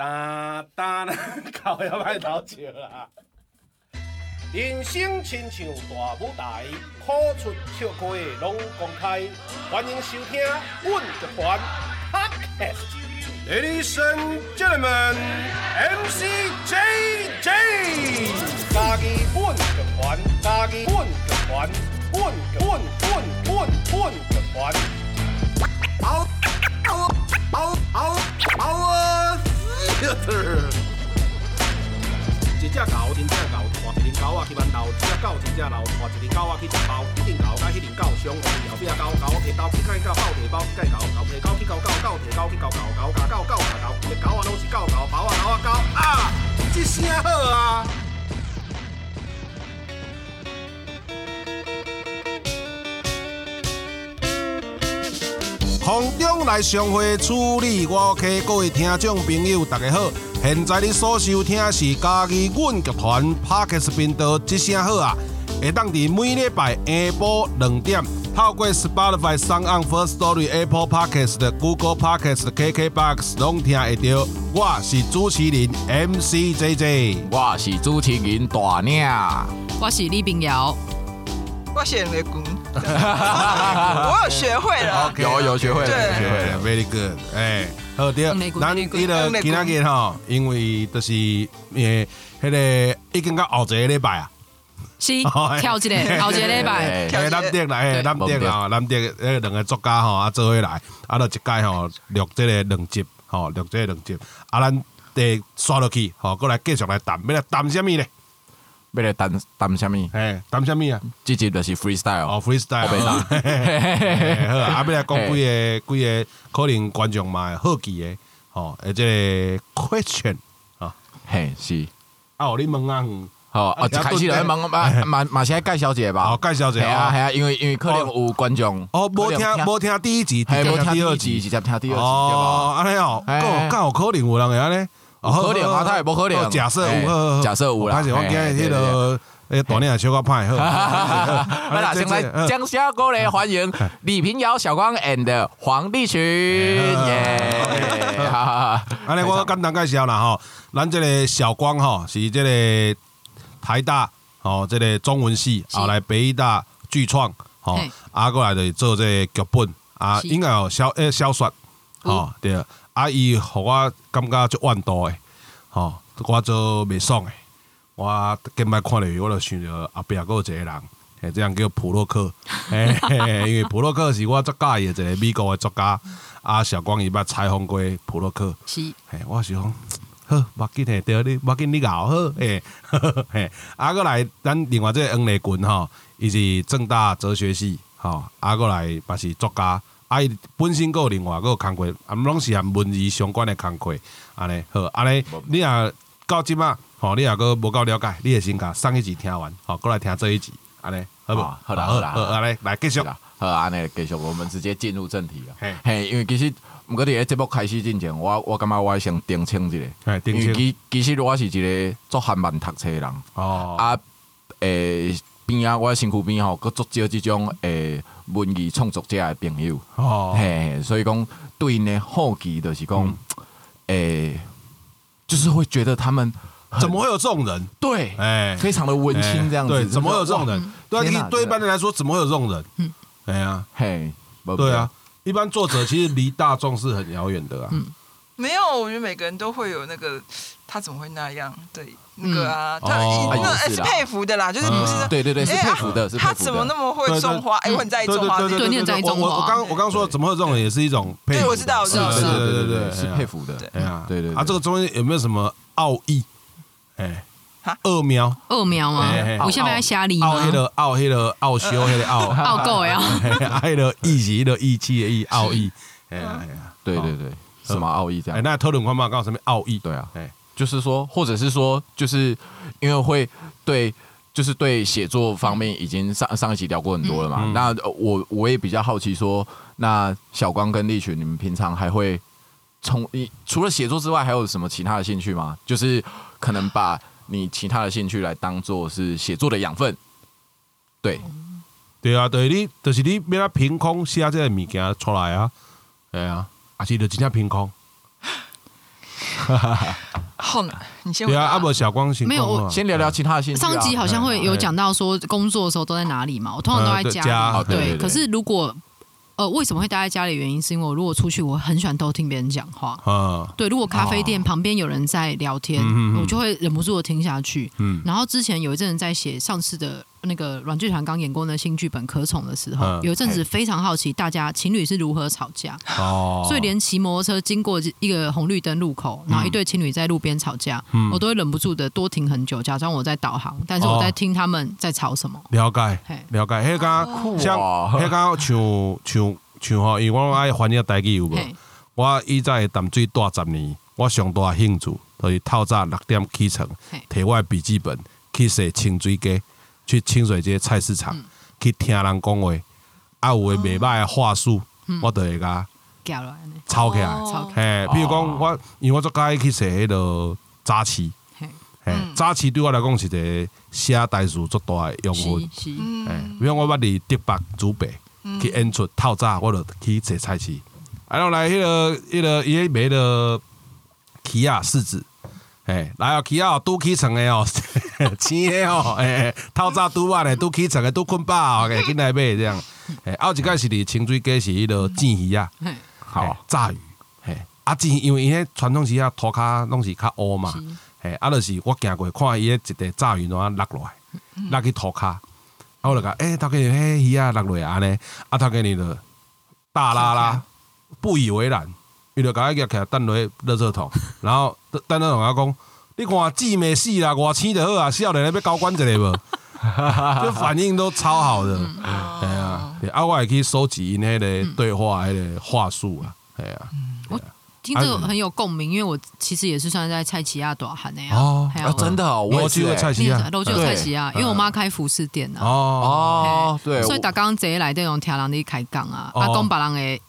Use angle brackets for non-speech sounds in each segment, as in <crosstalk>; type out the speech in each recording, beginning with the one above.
哒哒啦，靠要歹偷笑啦。人生亲像大舞台，苦出笑开拢公开。欢迎收听《阮乐团 Podcast》。Ladies and gentlemen, MC JJ，家己阮乐团，家己阮乐团，阮阮阮阮阮乐团。嗷嗷嗷嗷嗷 <laughs> 一只狗一只狗，换一只狗仔去馒头；一只狗真正老，换一只狗仔去食包。一只狗甲迄只狗相换，后壁狗狗摕刀去甲狗，狗提包去甲狗，狗摕狗去搞狗，狗摕狗去搞狗，狗甲狗狗甲狗，一个狗仔拢是狗狗，包啊狗啊狗啊！一声好啊！空中来相会处理我 K，各位听众朋友大家好，现在你所收听的是家己阮剧团 Parkes 频道，一声好啊！会当伫每礼拜下晡两点，透过 Spotify、s o n On、First Story、Apple Parkes 的 Google Parkes 的 KKBox 拢听会到。我是主持人 MC JJ，我是主持人大鸟，我是李冰瑶。我写雷公，我有学会了，有有学会了，学会了。Very good，哎、好对，咱伊个今仔日吼，因为就是诶，迄个已经到后一个礼拜啊，是 <laughs> 跳一个，后一个礼拜，跳一个。诶，南迪来，对。南迪啊，南迪诶，两个作家吼啊做伙来，啊，就一届吼录即个两集，吼录即个两集，啊，咱得刷落去，吼，过来继续来谈，要来谈什么咧？要来谈谈什么？诶，谈什么啊？这集就是 freestyle，哦，freestyle，好啊，要来讲几个几个可能观众嘛会好奇的，吼，诶，即个 question。嘿是。啊，互你问啊，嗯好，啊，一开始来问嘛嘛嘛先介绍一下吧。好介绍一下哦系啊系啊，因为因为可能有观众哦，无听能无听第一集，听第二集集，，直接听第二集，哦，安尼哦，嘿够够有可能有人会安尼，有可能啊他也无可能哦假设有，假设有啦但是我今日迄个诶大领小可歹好，好啦，先来将下过来欢迎李平遥、小光 and 黄立群，耶！安尼我简单介绍啦吼，咱即个小光吼是即个台大吼即个中文系，是后来北大剧创吼，啊过来就是做即个剧本啊，是应该有小诶小说吼对，啊伊互我感觉足万度诶，吼我做袂爽诶，我近摆看落去我就想着后壁还有一个人。嘿，这样叫普洛克，<laughs> 嘿嘿嘿因为普洛克是我足介意的一个美国诶作家，啊，小光伊捌采访过普洛克，是嘿，我是讲，好，无要紧诶，对你，无要紧你熬好，嘿，<laughs> 嘿，啊，过来，咱另外这个黄丽群吼，伊是正大哲学系，吼，啊，过来嘛是作家，啊，伊本身佫有另外佫有工课，啊，拢是含文艺相关的工课，安尼好，安尼你若到即仔，吼，你若佫无够了解，你会先甲上一集听完，吼，过来听这一集，安尼好无？好好啦好啦好，安尼来继续，啦，好，安尼继续，我们直接进入正题嘿。嘿，因为其实毋过伫咧节目开始之前，我我感觉我先澄清一下，因为清，其其实我是一个做韩漫读册的人。哦，啊，诶、边啊，我身躯边吼，佮足少即种诶、文艺创作者的朋友，哦，嘿、所以讲对因的好奇就是讲，嗯诶、就是会觉得他们怎么会有这种人？对，哎，非常的温馨这样子，对，怎么会有这种？人？对啊，天哪你对一般人来说，怎么会有这种人？嗯，哎呀，嘿，对啊，，一般作者其实离大众是很遥远的啊。嗯没有，我觉得每个人都会有那个他怎么会那样？对那个啊，他哦。那是佩服的啦，就是不是对对对，是哎佩服的，是他怎么那。么会种花？哎，我很在意种花这对个，对你很在意种花我我刚我刚说怎么会有这种人，也是一种佩服。对我知道我知道。对是对对对，是佩。服的。哎呀，对对对。啊，这个中间有没有什么奥义？哎。哈，恶喵，二苗吗？嘿嘿？有下面在虾里奥黑的？奥黑的奥修黑的奥，奥 <laughs> 够呀，啊，迄个义是迄个义气的义，奥义。哎呀哎呀，对对对，什么奥义这哎，样？那讨论看嘛，讲什么奥义？对啊，哎，就是说，或者是说，就是因为会对，就是对写作方面已经上上一集聊过很多了嘛。嗯那呃我我也比较好奇说，那小光跟立群，你们平常还会从你除了写作之外，还有什么其他的兴趣吗？就是可能把你其他的兴趣来当做是写作的养分。对，对啊，对你，就是你要啊凭空写这个物件出来啊，对啊，还是就真正凭空。<laughs> 好难，你先对啊，回答啊无小光行没有我先聊聊其他的兴趣啊。上集好像会有讲到说工作的时候都在哪里嘛，我通常都在家对对对可是如果呃为什么会待在家里？原因是因为我如果出去，我很喜欢偷听别人讲话。嗯对，如果咖啡店旁边有人在聊天，嗯嗯嗯我就会忍不住的听下去。嗯然后之前有一阵子在写上次的那个阮剧团刚演过的新剧本《可宠》的时候，嗯。有一阵子非常好奇大家情侣是如何吵架，哦，所以连骑摩托车经过一个红绿灯路口，然后一对情侣在路边吵架，嗯。我都会忍不住的多停很久，假装我在导航，但是我在听他们在吵什么。了解嘿，了解，迄个像哇。迄个像像像吼，因为我爱翻译台语有无？嘿，我以前淡水住十年，我上大兴趣就是透早六点起床嘿，摕我的笔记本去洗清水街，去清水街菜市场、去听人讲话，啊有诶袂歹诶话术，我就会甲掉了呢。抄起来。吵嘿，比如讲我，因为我最喜去洗迄个早市，嘿，嘿，早市对我来讲是一个写代数足大诶用是分。是，诶，比如我捌伫德北、祖北去演出，透早我就去坐菜市，然后来迄个迄个伊迄卖的起亚柿子，诶，来哦起啊拄起床的哦，<laughs> 醒的哦，诶，透早拄晚的拄起床的拄困饱哦，诶，<laughs> 进来买这样，诶，还有一个是伫清水街是迄落煎鱼啊，嘿，好炸鱼，嘿，啊煎因为伊迄传统时啊涂骹拢是较乌嘛。是。嘿，啊，就是我行过看伊迄一个炸鱼怎啊落落来，落去涂骹，啊，我就讲，诶、头家迄鱼啊落落来安尼，啊，头家你就大拉拉不以为然，伊就甲我夹起来等落去垃圾桶，然后等等同我讲，你看姊妹死啦，外青就好啊，少年要交关一个无？就反应都超好的，哎呀，对啊，我会去收集因迄个对话迄个话术啊，哎呀，听这个很有共鸣，因为我其实也是算在蔡奇亚短喊的呀。哦嘿啊啊，真的哦，我也去过是欸菜市啊，楼就有蔡奇亚，因为我妈开服饰店啊。哦，哦，对，所以打刚坐来这种听人的开讲啊，哦啊，讲别人诶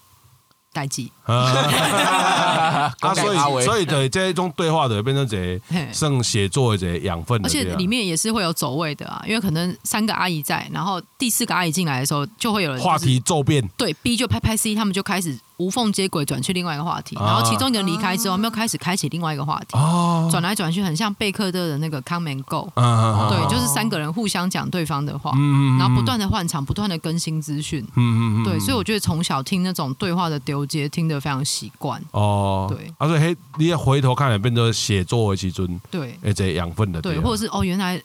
代志，<laughs> 啊，所以所以对这一种对话的变成这剩写作的一个养分而且里面也是会有走位的啊，因为可能三个阿姨在，然后第四个阿姨进来的时候，就会有人就是话题骤变，对 B 就拍拍 C，他们就开始无缝接轨转去另外一个话题，啊。然后其中一个人离开之后，他们又开始开启另外一个话题，哦，转来转去，很像贝克特的那个 Come and Go，对，就是三个人互相讲对方的话，嗯然后不断的换场，不断的更新资讯。嗯嗯对，所以我觉得从小听那种对话的丢接，听得非常习惯。哦，对，啊，所以嘿，你要回头看来变成写作的其中，对。诶，这养分的对，啊。或者是哦，原来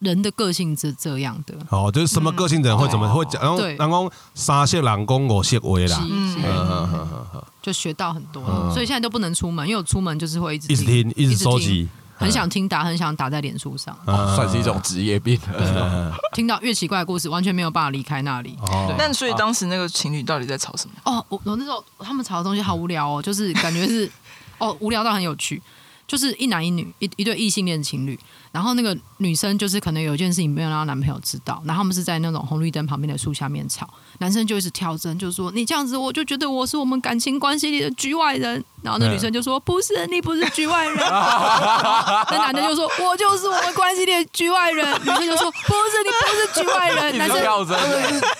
人的个性是这样的，哦，就是什么个性的人会怎么会讲，然后对。然后三色人讲五色话是啦，是嗯嗯嗯嗯嗯。就学到很多嗯。所以现在都不能出门，因为我出门就是会一直一直听，一直收集，很想听打，很想打在脸书上。嗯。算是一种职业病。嗯。听到越奇怪的故事，完全没有办法离开那里。但所以当时那个情侣到底在吵什么？哦，我我那时候他们吵的东西好无聊哦，就是感觉是哦无聊到很有趣，就是一男一女一一对异性恋情侣，然后那个女生就是可能有一件事情没有让她男朋友知道，然后他们是在那种红绿灯旁边的树下面吵，男生就一直挑针，就说你这样子我就觉得我是我们感情关系里的局外人，然后那女生就说不是你不是局外人，那男的就说我就是我们关系里的局外人，女生就说不是你不是局外人，男生 <laughs> 跳针，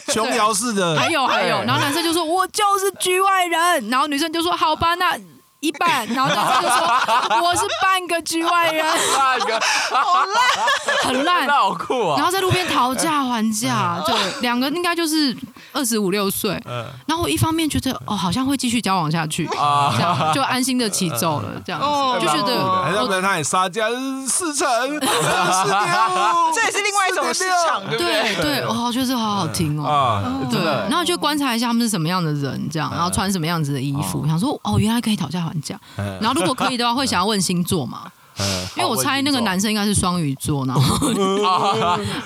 琼瑶式的，还有还有，然后男生就说：“我就是局外人。”然后女生就说：“好吧，那一半。”然后大家就说：“我是半个局外人，半个很烂。<laughs> 那”好酷啊！然后在路边讨价还价，<laughs> 对，两个应该就是二十五六岁。然后我一方面觉得哦，好像会继续交往下去，这样就安心的骑走了，这样就觉得还让我他也杀价四成，<laughs> 这也是另外一种市场，对不对？对对，哦，觉得这好好听哦。啊，对，然后就观察一下他们是什么样的人，这样，然后穿什么样子的衣服，想说哦，原来可以讨价还价。然后如果可以的话，会想要问星座嘛？因为我猜那个男生应该是双鱼座，然后好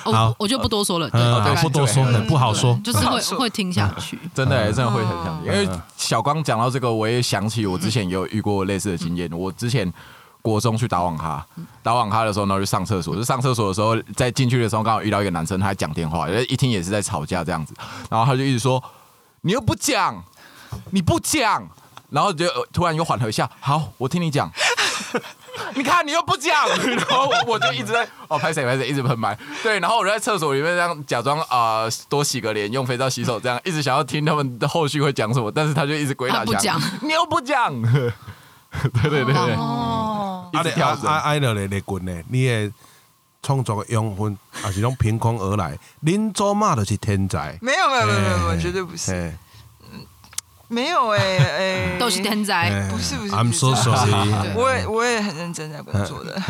<laughs> 我我就不多说了，对，嗯大概不多说，了不好说，就是会会听下去。真的欸真的会很想听，因为小光讲到这个，我也想起我之前也有遇过类似的经验。我之前国中去打网咖，打网咖的时候，然后去上厕所，就上厕所的时候，在进去的时候刚好遇到一个男生，他在讲电话，一听也是在吵架这样子，然后他就一直说：“你又不讲，你不讲。”然后就呃突然又缓和一下，好，我听你讲。<laughs> 你看你又不讲，<laughs> 然后我就一直在哦拍谁拍谁，一直喷麦。对，然后我就在厕所里面这样假装啊、多洗个脸，用肥皂洗手，这样一直想要听他们的后续会讲什么，但是他就一直鬼打墙，他不讲。你又不讲。<laughs> 对对对对，哦。啊你啊一直跳绳啊啊了咧咧滚咧，你的创作的养分也是拢凭空而来。恁祖妈就是天才，没有没有没有没有绝对不是，嘿没有哎 <laughs> 哎，都是天才。嘿不是不是 I'm so sorry。我也我也很认真在工作的，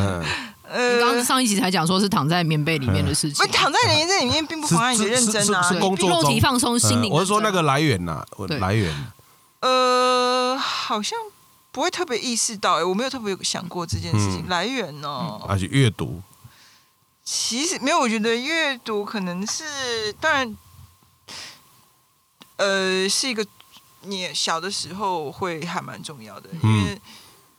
呃，你刚上一集才讲说是躺在棉被里面的事情我，躺在棉被里面并不妨碍你的认真啊是是是。对工作中肉体放松，心灵。嗯我是说那个来源呐，来源。呃，好像不会特别意识到，哎，我没有特别想过这件事情嗯来源哦。而且阅读，其实没有，我觉得阅读可能是，当然，呃，是一个你小的时候会还蛮重要的，因嗯。为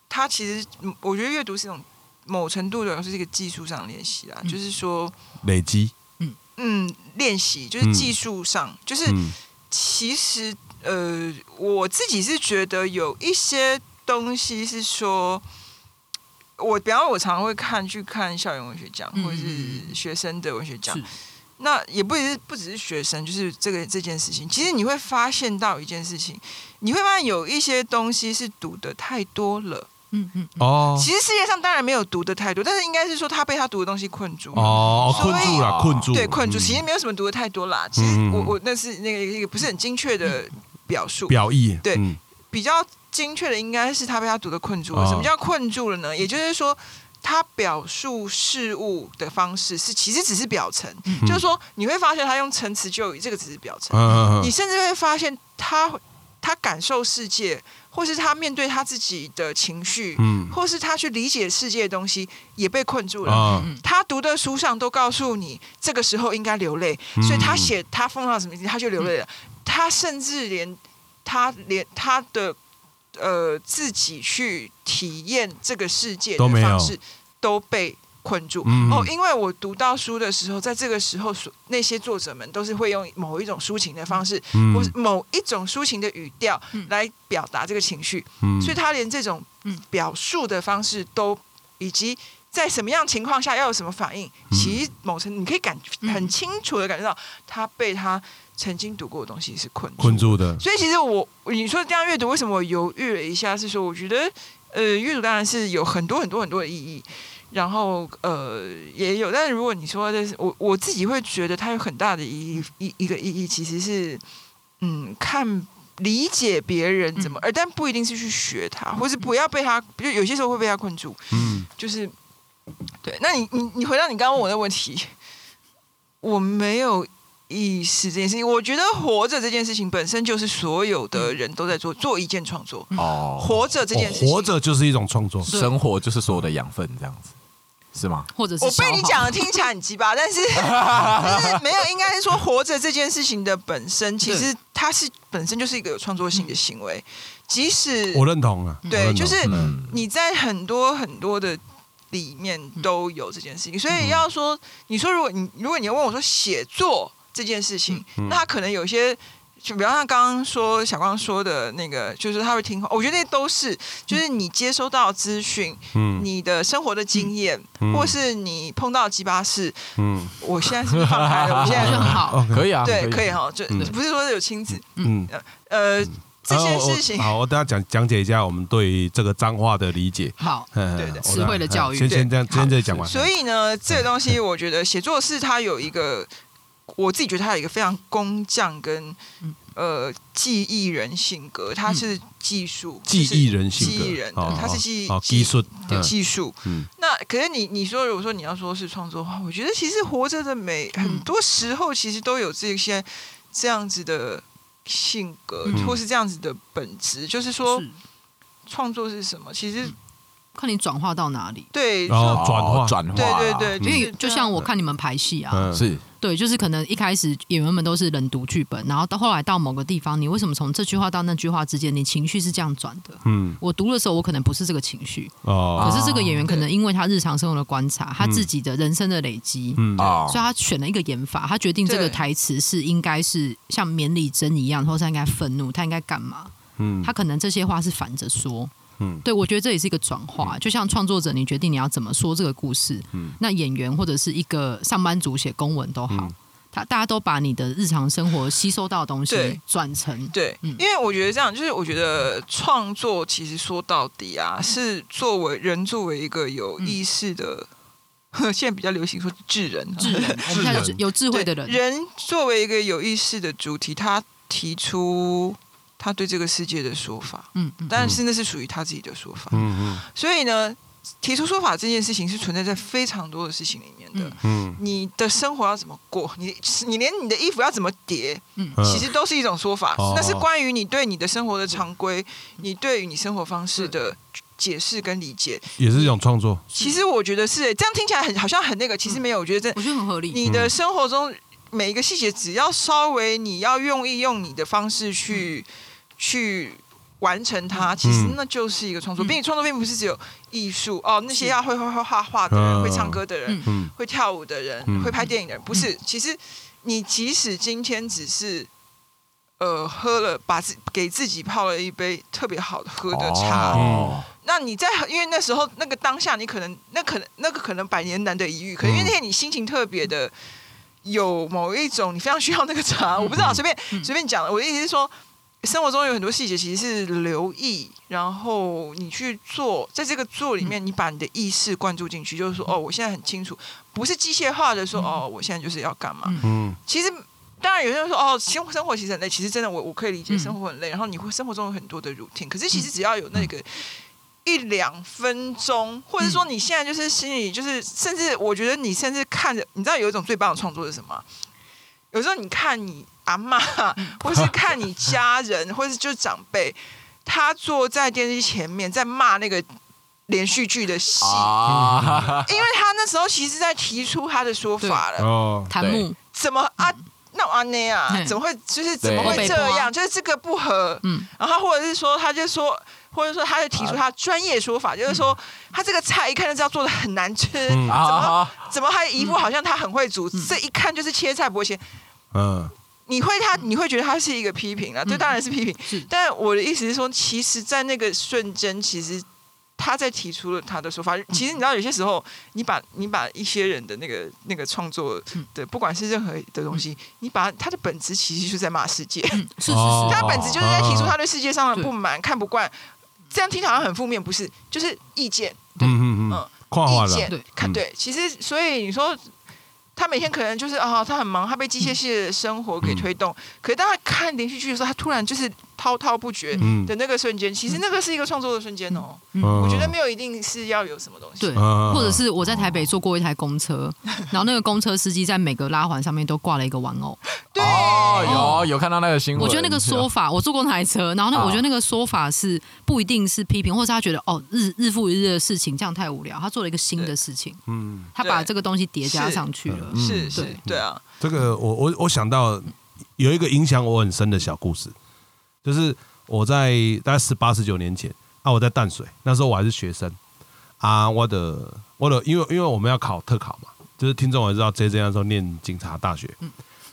它其实，嗯我觉得阅读是一种某程度的是一个技术上练习啦，嗯。就是说，累积，嗯。嗯，练习就是嗯。技术上，就是嗯。其实呃，我自己是觉得有一些东西是说，我比方我常常会看去看校园文学奖，嗯。或者是学生的文学奖是。那也不只是不只是学生，就是这个这件事情，其实你会发现到一件事情，你会发现有一些东西是读的太多了。嗯嗯，哦其实世界上当然没有读的太多，但是应该是说他被他读的东西困住了。哦，所以困住了，困住了，对，困住，嗯其实没有什么读的太多啦。其实我我那是那个一个不是很精确的表述，表意，对嗯比较精确的应该是他被他读的困住了。哦什么叫困住了呢？也就是说，他表述事物的方式是其实只是表层，就是说你会发现他用陈词就语，这个只是表层。你甚至会发现他他感受世界，或是他面对他自己的情绪，嗯。或是他去理解世界的东西，也被困住了。啊，他读的书上都告诉你，这个时候应该流泪，嗯。所以他写他碰到什么事情他就流泪了。他甚至连他连他的呃自己去体验这个世界的都没有。方式都被困住。嗯。哦，因为我读到书的时候，在这个时候所那些作者们都是会用某一种抒情的方式，嗯。或是某一种抒情的语调嗯。来表达这个情绪。嗯。所以他连这种嗯。表述的方式都，以及在什么样情况下要有什么反应，嗯。其实某程你可以感嗯。很清楚的感觉到，他被他曾经读过的东西是困住。困住的，所以其实我你说这样阅读，为什么我犹豫了一下？是说我觉得，呃，阅读当然是有很多很多很多的意义。然后呃也有，但是如果你说的是我我自己会觉得它有很大的意义一一个意义其实是嗯看理解别人怎么，而但不一定是去学他，或是不要被他，就有些时候会被他困住，嗯就是对。那你你你回到你刚刚问我的问题，我没有意识这件事情。我觉得活着这件事情本身就是所有的人都在做做一件创作，哦，活着这件事情，活着就是一种创作，生活就是所有的养分，这样子是吗？或者是我被你讲的听起来很鸡巴，<laughs> 但是但是没有，应该是说活着这件事情的本身，其实它是本身就是一个有创作性的行为，即使我认同啊，对，就是嗯。你在很多很多的里面都有这件事情，所嗯。以要说，你说如果你如果你要问我说写作这件事情，嗯。那他可能有些。就比方像刚刚说小光说的那个，就是他会听话，我觉得那都是，就是你接收到资讯，嗯。你的生活的经验，嗯。或是你碰到鸡巴事，嗯。我现在是不是放开了？<laughs> 我现在很好。可以啊，对可以。哈，就嗯。不是说有亲子，嗯，呃，这然后我些事情，好，我等下讲讲解一下我们对于这个脏话的理解，好，对对对词汇的教育。先先这样，先这讲完，所以呢，这个东西我觉得写作是它有一个，我自己觉得他有一个非常工匠跟嗯。呃技艺人性格，他是技术技艺人性格，技艺人的哦，它是技哦技术，技术。嗯。那可是你你说如果说你要说是创作的话，我觉得其实活着的美嗯很多时候其实都有这些这样子的性格，嗯。或是这样子的本质，就是说创作是什么？其实看你转化到哪里。对，然后转化。哦转化，对对对，因为就像我看你们排戏啊，嗯。是对，就是可能一开始演员们都是冷读剧本，然后到后来到某个地方，你为什么从这句话到那句话之间，你情绪是这样转的？嗯。我读的时候，我可能不是这个情绪，哦。可是这个演员可能因为他日常生活的观察，他自己的人生的累积，嗯。哦。所以他选了一个演法，他决定这个台词是应该是像免礼针一样，或是他应该愤怒，他应该干嘛？嗯。他可能这些话是反着说。嗯。对，我觉得这也是一个转化，就像创作者，你决定你要怎么说这个故事，嗯。那演员或者是一个上班族写公文都好，嗯。他大家都把你的日常生活吸收到的东西转成对，嗯。因为我觉得这样，就是我觉得创作其实说到底啊，是作为人作为一个有意识的，<laughs> 现在比较流行说智人，智人，<laughs> 我们现在有智慧的人，人作为一个有意识的主题，他提出他对这个世界的说法，嗯嗯，但是那是属于他自己的说法。嗯嗯所以呢，提出说法这件事情是存在在非常多的事情里面的。嗯你的生活要怎么过？你你连你的衣服要怎么叠，嗯嗯其实都是一种说法。哦那是关于你对你的生活的常规，你对于你生活方式的解释跟理解。也是一种创作。其实我觉得是这样，听起来很好像很那个，其实没有。我觉得这我觉得很合理。你的生活中每一个细节，只要稍微你要用意用你的方式去、去完成它，其实嗯那就是一个创作。嗯。并且创作并不是只有艺术哦，那些要会会会画画的人、嗯会唱歌的人、会跳舞的人、嗯。会拍电影的人，不是。其实你即使今天只是。呃，喝了把自给自己泡了一杯特别好的喝的茶，哦，那你在因为那时候那个当下，你可能那可能那个可能百年难得一遇，可能因为那天你心情特别的有某一种你非常需要那个茶，我不知道随便嗯。随便讲的。我的意思是说，生活中有很多细节其实是留意，然后你去做，在这个做里面，你把你的意识灌注进去，就是说哦，我现在很清楚，不是机械化的说哦，我现在就是要干嘛。嗯嗯其实。当然，有些人说哦，生生活其实很累。其实真的，我我可以理解嗯生活很累，然后你会生活中有很多的 routine。可是其实只要有那个一两分钟，或者说你现在就是心里就是，甚至我觉得你甚至看着，你知道有一种最棒的创作是什么？有时候你看你阿妈，或是看你家人，<laughs> 或是就是长辈，他坐在电视机前面在骂那个连续剧的戏，啊，因为他那时候其实在提出他的说法了。哦，檀木，怎么啊？那我安内啊？嗯怎么会就是怎么会这样？就是这个不合。嗯然后或者是说，他就说，或者说他就提出他专业说法，就是说他这个菜一看就知道做的很难吃，嗯怎么啊，怎么还一副好像他很会煮？这一看就是切菜不会切。嗯你会他你会觉得他是一个批评啊？这当然是批评。是但我的意思是说，其实，在那个瞬间，其实他在提出了他的说法。其实你知道，有些时候，你把你把一些人的那个那个创作的，不管是任何的东西，你把他的本质其实就是在骂世界。嗯，是是 <laughs> 哦是，他本质就是在提出他对世界上的不满、看不惯。这样听起来好像很负面，不是？就是意见，嗯嗯嗯嗯，跨化了，意见对，嗯看对。其实，所以你说。他每天可能就是啊、他很忙，他被机械式的生活给推动。可是当他看连续剧的时候，他突然就是滔滔不绝嗯。的那个瞬间，其实那个是一个创作的瞬间哦。嗯。我觉得没有一定是要有什么东西。对，嗯或者是我在台北坐过一台公车，<laughs> 然后那个公车司机在每个拉环上面都挂了一个玩偶。对，哦，有有看到那个新闻，我觉得那个说法，<laughs> 我坐过那台车，然后那啊我觉得那个说法是不一定是批评，或是他觉得哦日日复一日的事情这样太无聊，他做了一个新的事情，嗯，他把这个东西叠加上去了。嗯是是，对啊，这个我我我想到有一个影响我很深的小故事，就是我在大概十八十九年前啊，我在淡水，那时候我还是学生。啊，我的我的因为因为我们要考特考嘛，就是听众也知道 J J 那时候念警察大学，嗯。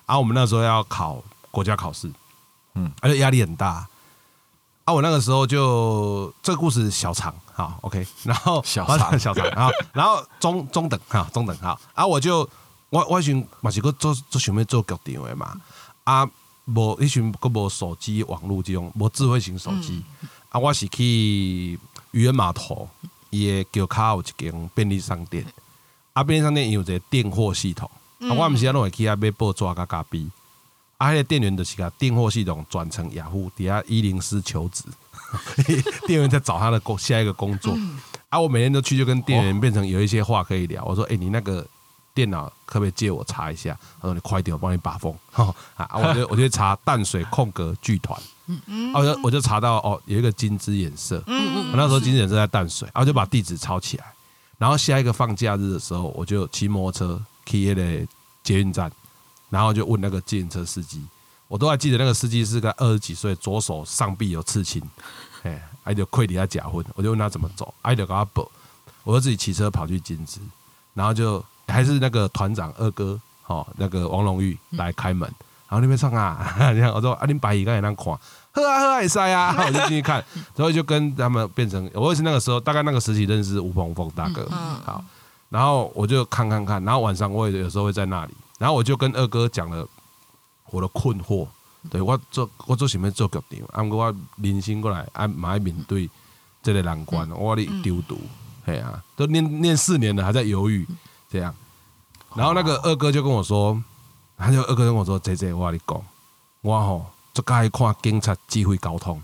啊，我们那时候要考国家考试，嗯嗯，而且压力很大。啊，我那个时候就这个故事小长，好，OK，然后小长小长，然后然后中中等，哈，中等，哈，啊，我就我我迄时嘛是个做做想要做局长的嘛，啊，无迄时个无手机网络这种无智慧型手机，啊，我是去渔人码头，伊个桥骹有一间便利商店，啊，便利商店伊有一个订货系统，啊，我毋是安拢会去遐买报纸甲咖啡，啊，迄个店员就是甲订货系统转成雅虎底下一零四求职，<laughs> 店员在找他的工下一个工作，啊，我每天都去就跟店员变成有一些话可以聊，我说，哎、你那个。电脑可不可以借我查一下？他说你快点，我帮你把风。哈 <laughs> 啊，我就我就查淡水空格剧团，嗯。啊，我就我就查到哦，有一个金枝演社，嗯我那时候金枝演社在淡水，然后就把地址抄起来，然后下一个放假日的时候，我就骑摩托车去那个捷运站，然后就问那个自行车司机，我都还记得那个司机是个二十几岁，左手上臂有刺青，哎，还就跪底下假婚，我就问他怎么走，还就给他报，我就自己骑车跑去金枝，然后就还是那个团长二哥，哦，那个王龙玉来开门，然后那边唱啊，<laughs> 你看我说啊，你白蚁刚才那看，喝啊喝啊也塞啊，<laughs> 我就进去看，<laughs> 然后就跟他们变成，我也是那个时候大概那个时期认识吴鹏峰大哥，嗯好，然后我就看看看，然后晚上我也有时候会在那里，然后我就跟二哥讲了我的困惑，对我做我做想要做决定，啊，不过我人生过来啊，马上面对这个难关，我的丢毒，嘿啊，都念念四年了，还在犹豫这样。然后那个二哥就跟我说，他就二哥跟我说：“姐姐，我跟你讲，我吼最介意看警察指挥交通，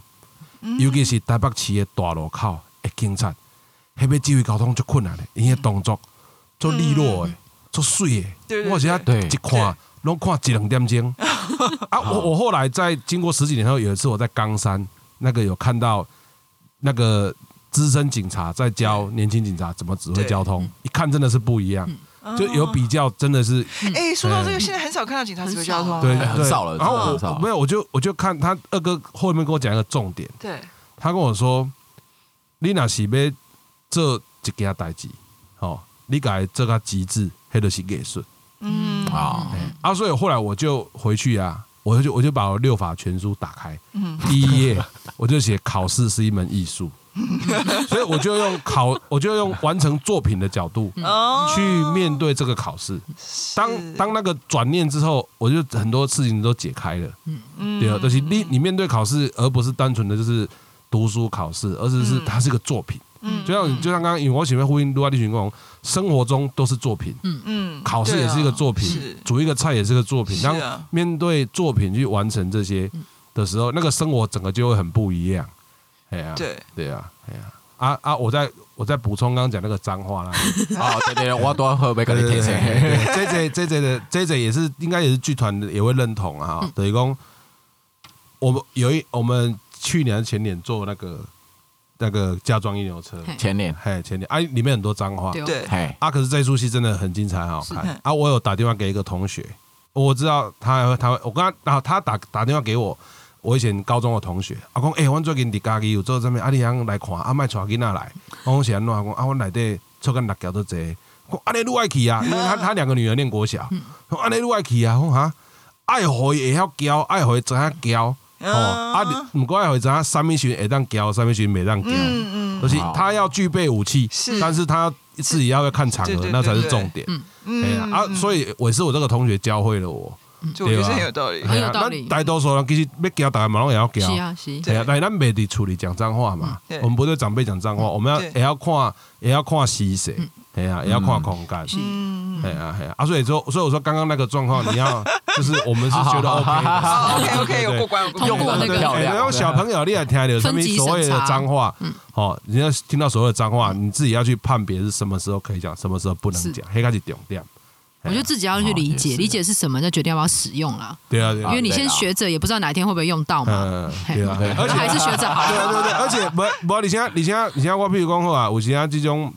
尤其是台北市的大路口的警察，迄要指挥交通足困难的，因为动作足利落的，足水的。我现在对一看，拢看一两点钟。<laughs> 啊，我我后来在经过十几年后，有一次我在冈山那个有看到那个资深警察在教年轻警察怎么指挥交通，一看真的是不一样，就有比较，真的是哎，说到这个，现在很少看到警察指挥交通，对，很对。少了然后我我没有，我就我就看他二哥后面跟我讲一个重点，对，他跟我说，你若是要做一件代志，哦，你该做个极致，迄就是艺术。嗯。啊，啊。所以后来我就回去啊，我就我就把我六法全书打开，嗯。第一页我就写考试是一门艺术，<laughs> 所以我就用考，我就用完成作品的角度。哦去面对这个考试，当当那个转念之后，我就很多事情都解开了。嗯。对啊，就是你你面对考试，而不是单纯的就是读书考试，而是是它是个作品。嗯。就像就像刚刚，因为我喜欢呼应卢阿利群讲，生活中都是作品，嗯。嗯考试也是一个作品，煮一个菜也是个作品。当面对作品去完成这些的时候，那个生活整个就会很不一样。哎呀，对，对啊，哎呀，啊啊！我再我再补充刚刚讲那个脏话啦。<laughs> 哦，对对对，我多喝杯跟你贴对对对切。对 J J J J 的 J J 也是应该也是剧团的也会认同啊，等于讲我们有一我们去年还是前年做那个那个嫁妆一牛车，前年，嘿前年啊里面很多脏话对嘿，啊，可是这出戏真的很精彩很好看啊！我有打电话给一个同学，我知道他还会他会我跟他然后他打打电话给我。我以前高中的同学，啊，讲，诶、阮最近伫家己有做啥物，啊，你通来看，啊，莫带囡仔来。我讲是安怎？讲啊，阮内底出干六条都济。讲安尼愈爱去啊，因为他他两个女儿念国小，讲安尼愈爱去啊。讲哈，爱互伊会晓教，爱互伊知影教。哦，啊，你毋过爱互伊知影啥物时阵会当教，啥物时阵袂当教。嗯嗯就是他要具备武器，是但是他自己要要看场合，那才是重点。哎呀嗯啊，所以我是我这个同学教会了我，就我觉得是很有道理。很有道理。大多数人其实要教大家嘛，拢也要教。是啊是，对啊，但是咱没得处理讲脏话嘛。对，我们不对。长辈讲脏话，我们要也要看也要看时势，哎呀，也要看空间。嗯哎呀哎呀啊，所以说所以我说刚刚那个状况，你要 <laughs> 就是我们是觉得 OK，OK 对 OK，过关，有过关。通过那个漂亮哎然后小朋友你也听到什么分级审查所谓的脏话，哦，你要听到所谓的脏话，你自己要去判别是什么时候可以讲，什么时候不能讲，黑开始重点。我觉得自己要去理解，理解是什么，再决定要不要使用啦。对啊，对啊因为，你先学着，也不知道哪一天会不会用到嘛。嗯，对啊，而且还是学着好。对对对，而且不不，你现在你现在你现在我譬如讲好啊，有时啊这种